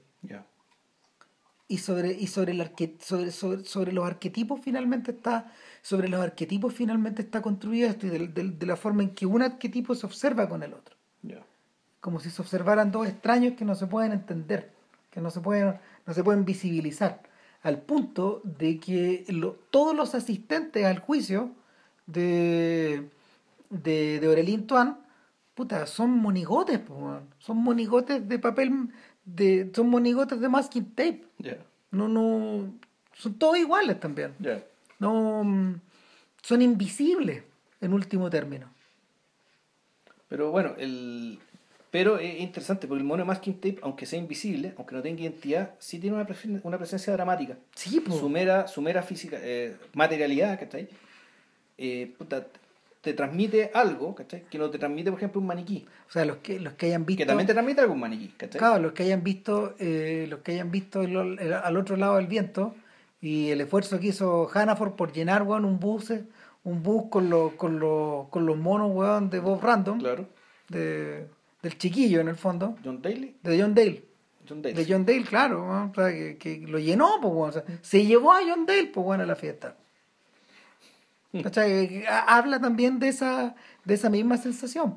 Y sobre, y sobre, el arque- sobre, sobre, sobre los arquetipos finalmente está sobre los arquetipos finalmente está construido esto y de, de- de la forma en que un arquetipo se observa con el otro. Como si se observaran dos extraños que no se pueden entender, que no se pueden, no se pueden visibilizar, al punto de que lo- todos los asistentes al juicio de, de, de Aurelien puta, son monigotes, po, son monigotes de papel, de, son monigotes de masking tape, no, no, son todos iguales también, no, son invisibles en último término. Pero bueno, el... Pero es interesante porque el mono de masking tape, aunque sea invisible, aunque no tenga identidad, sí tiene una, presen- una presencia dramática. Sí, po. Su mera, su mera física, eh, materialidad, ¿cachai? Eh, puta, te transmite algo, ¿cachai? Que no te transmite, por ejemplo, un maniquí. o sea, los que, los que hayan visto... Que también te transmite algo un maniquí, ¿cachai? Claro, los que hayan visto, eh, los que hayan visto el- el- al otro lado del viento y el esfuerzo que hizo Hannaford por llenar weón, un bus, eh, un bus con los, con los, con los monos weón, de Bob Random, Claro. de, del chiquillo en el fondo, John Daly. de John Dale. John Daly. De John Dale, claro, weón, o sea, que, que lo llenó, pues, weón, o sea, se llevó a John Dale pues, a la fiesta. ¿Cachai? Habla también de esa, de esa misma sensación,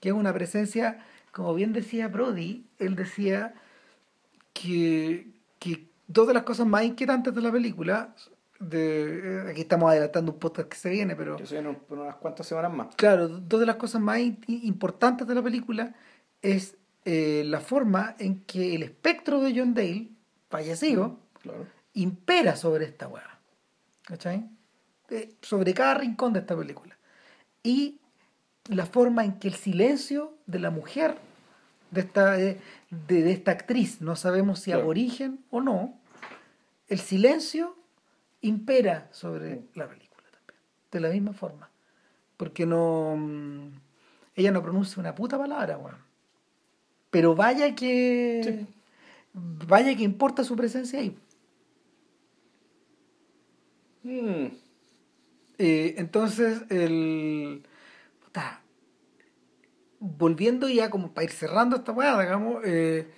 que es una presencia, como bien decía Brody, él decía que, que dos de las cosas más inquietantes de la película, de, eh, aquí estamos adelantando un podcast que se viene, pero Que se vienen por unas cuantas semanas más. Claro, dos de las cosas más importantes de la película es eh, la forma en que el espectro de John Dale, fallecido, Claro. impera sobre esta weá. ¿Cachai? Eh, sobre cada rincón de esta película. Y la forma en que el silencio de la mujer, de esta, de, de- esta actriz, no sabemos si Claro. aborigen o no, el silencio impera sobre la película también. De la misma forma. Porque no. mm, Ella no pronuncia una puta palabra, weón. Pero vaya que. Sí. Vaya que importa su presencia ahí. Mm, Eh, entonces, el. puta, volviendo ya como para ir cerrando esta weá, digamos, eh,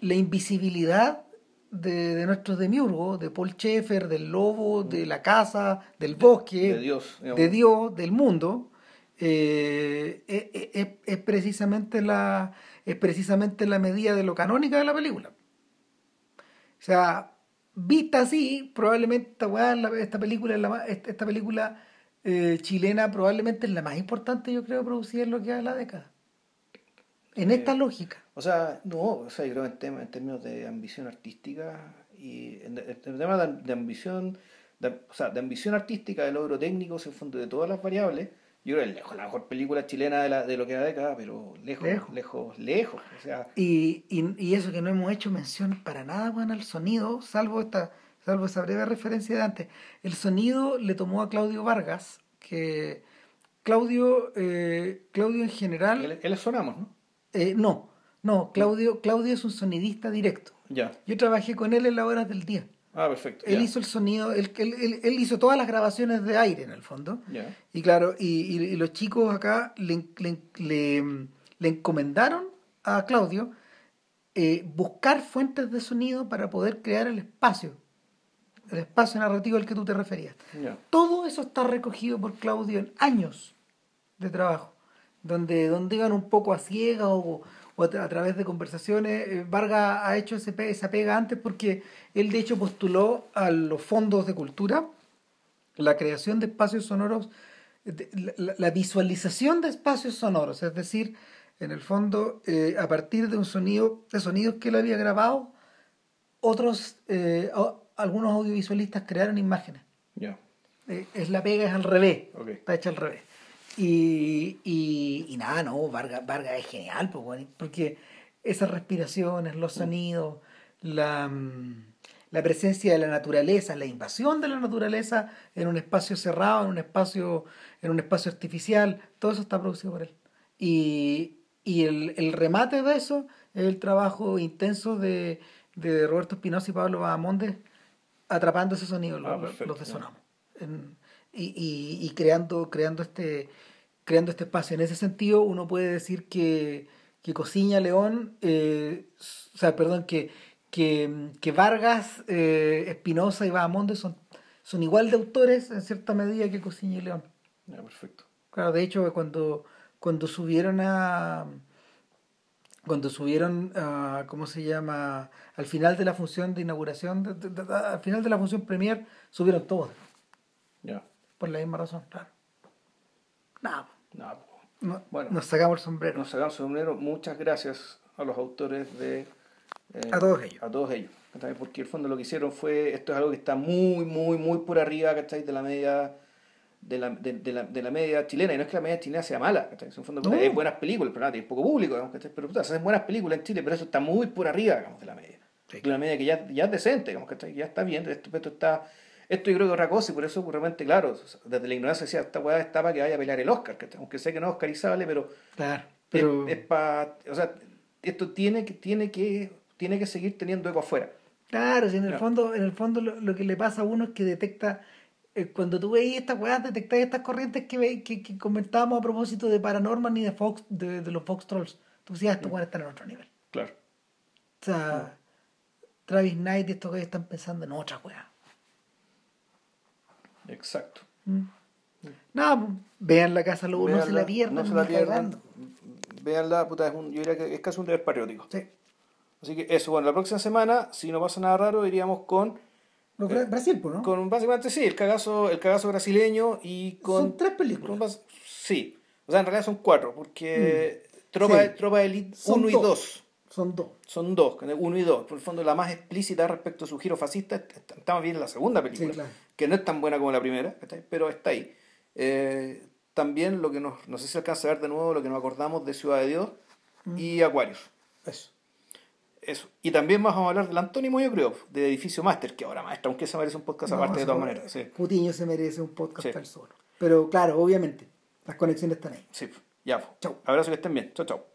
la invisibilidad de, de nuestros demiurgos, de Paul Schaeffer, del lobo, de la casa, del bosque, de Dios. de Dios, del mundo, eh, es- es precisamente la, es precisamente la medida de lo canónica de la película. O sea, vista así, probablemente esta, weá esta película, es la esta película eh, chilena probablemente es la más importante, yo creo, producida en lo que va de la década. En esta Eh, lógica. O sea, no, o sea, yo creo en, tema- en términos de ambición artística y en, en temas de, de ambición, de, o sea, de ambición artística, de logro técnico, en fondo de todas las variables, yo creo que es lejos la mejor película chilena de, la, de lo que de década, pero lejos, Lejos. lejos, lejos, O sea, Y, y, y eso que no hemos hecho mención para nada, bueno, al sonido, salvo esta, salvo esa breve referencia de antes. El sonido le tomó a Claudio Vargas, que Claudio, eh, Claudio en general, él, él sonamos, ¿no? eh, no, no, Claudio, Claudio es un sonidista directo. Ya. Yo trabajé con él en las horas del día. Ah, perfecto. Él hizo el sonido, él, él, él- él hizo todas las grabaciones de aire en el fondo. Y claro, y, y- y los chicos acá le, le- le- le encomendaron a Claudio eh, buscar fuentes de sonido para poder crear el espacio, el espacio narrativo al que tú te referías. Todo eso está recogido por Claudio en años de trabajo, donde, donde iban un poco a ciegas o, o a, tra- a través de conversaciones. Eh, Vargas ha hecho ese esa pega antes porque él de hecho postuló a los fondos de cultura la creación de espacios sonoros, de- la, visualización de espacios sonoros, es decir, en el fondo, eh, a partir de un sonido, de sonidos que él había grabado, otros, eh, o- algunos audiovisualistas crearon imágenes. Ya. Eh, es la pega, es al revés. Está hecha al revés. Y, y, y nada, no, Vargas, Vargas es genial, pues, porque esas respiraciones, los sonidos, la, mm, la presencia de la naturaleza, la invasión de la naturaleza en un espacio cerrado, en un espacio, en un espacio artificial, todo eso está producido por él. Y, y el, el remate de eso es el trabajo intenso de, de Roberto Espinosa y Pablo Bahamondes atrapando ese sonido, Ah, los, desonamos. En- y, y, y creando, creando este creando este espacio. En ese sentido, uno puede decir que, que Cosiña León, eh, o sea, perdón, que, que, que Vargas, eh, Espinosa y Bahamonde son, son igual de autores en cierta medida que Cosiña y León. Ya, perfecto. Claro, de hecho, cuando, cuando subieron a. Cuando subieron a. ¿Cómo se llama? Al final de la función de inauguración, de- de- de- al final de la función premier, subieron todos. Ya. Por la misma razón, claro. Nada, Nada, po. no- Bueno. nos sacamos el sombrero. Nos sacamos el sombrero. Muchas gracias a los autores de... eh, A todos ellos. A todos ellos. ¿cachai? Porque el fondo lo que hicieron fue... Esto es algo que está muy, muy, muy por arriba, ¿cachai? De la media... De la, de, de la, de la media chilena, y no es que la media chilena sea mala, ¿cachai? En el fondo, No. hay buenas películas, pero nada, tiene poco público, digamos, ¿cachai? Pero puta, se hacen buenas películas en Chile, pero eso está muy por arriba, digamos, de la media. Sí. De una media que ya, ya es decente, digamos, ¿cachai? Que ya está bien, esto, esto está... Esto yo creo que es otra cosa, y por eso, pues, realmente, claro, desde la ignorancia decía, esta weá está para que vaya a pelear el Oscar. Aunque sé que no es oscarizable, pero Claro, pero. es, pa- o sea, esto tiene que, tiene que, tiene que seguir teniendo eco afuera. Claro, si en el fondo, en el fondo lo, lo que le pasa a uno es que detecta, eh, cuando tú veis estas weas, detectáis estas corrientes que, ve- que, que comentábamos a propósito de Paranormal y de Fox, de, de los Fox Trolls. Tú decías, estos weas están en otro nivel. Claro. O sea, Travis Knight y estos weas están pensando en otra wea. Exacto. Mm. Nada, pues, vean la casa lobo, no se la pierdan, no se la pierdan. Véanla, puta, es un, yo diría que es casi un deber patriótico. Sí. Así que eso, bueno, la próxima semana, si no pasa nada raro, iríamos con, Los Bra- Brasil, ¿no? con básicamente sí, el cagazo, el cagazo brasileño y con... Son tres con películas. bas- sí, o sea, en realidad son cuatro, porque Tropa, Sí. Tropa de Elite Son 1 y dos. 2 Son dos. son dos, uno y dos. Por el fondo, la más explícita respecto a su giro fascista está, más bien en la segunda película, Sí, claro. que no es tan buena como la primera, pero está ahí. Eh, también lo que nos, no sé si alcanza a ver de nuevo lo que nos acordamos de Ciudad de Dios y Aquarius. Eso. Eso. Y también vamos a hablar del Antónimo, yo creo, de Edificio Master, que ahora maestra, aunque se merece un podcast No, aparte de todas maneras. Sí, Cutiño se merece un podcast Sí. tal solo. Pero claro, obviamente, las conexiones están ahí. sí. Ya, pues. Chau. Abrazo que estén bien. Chao, chao.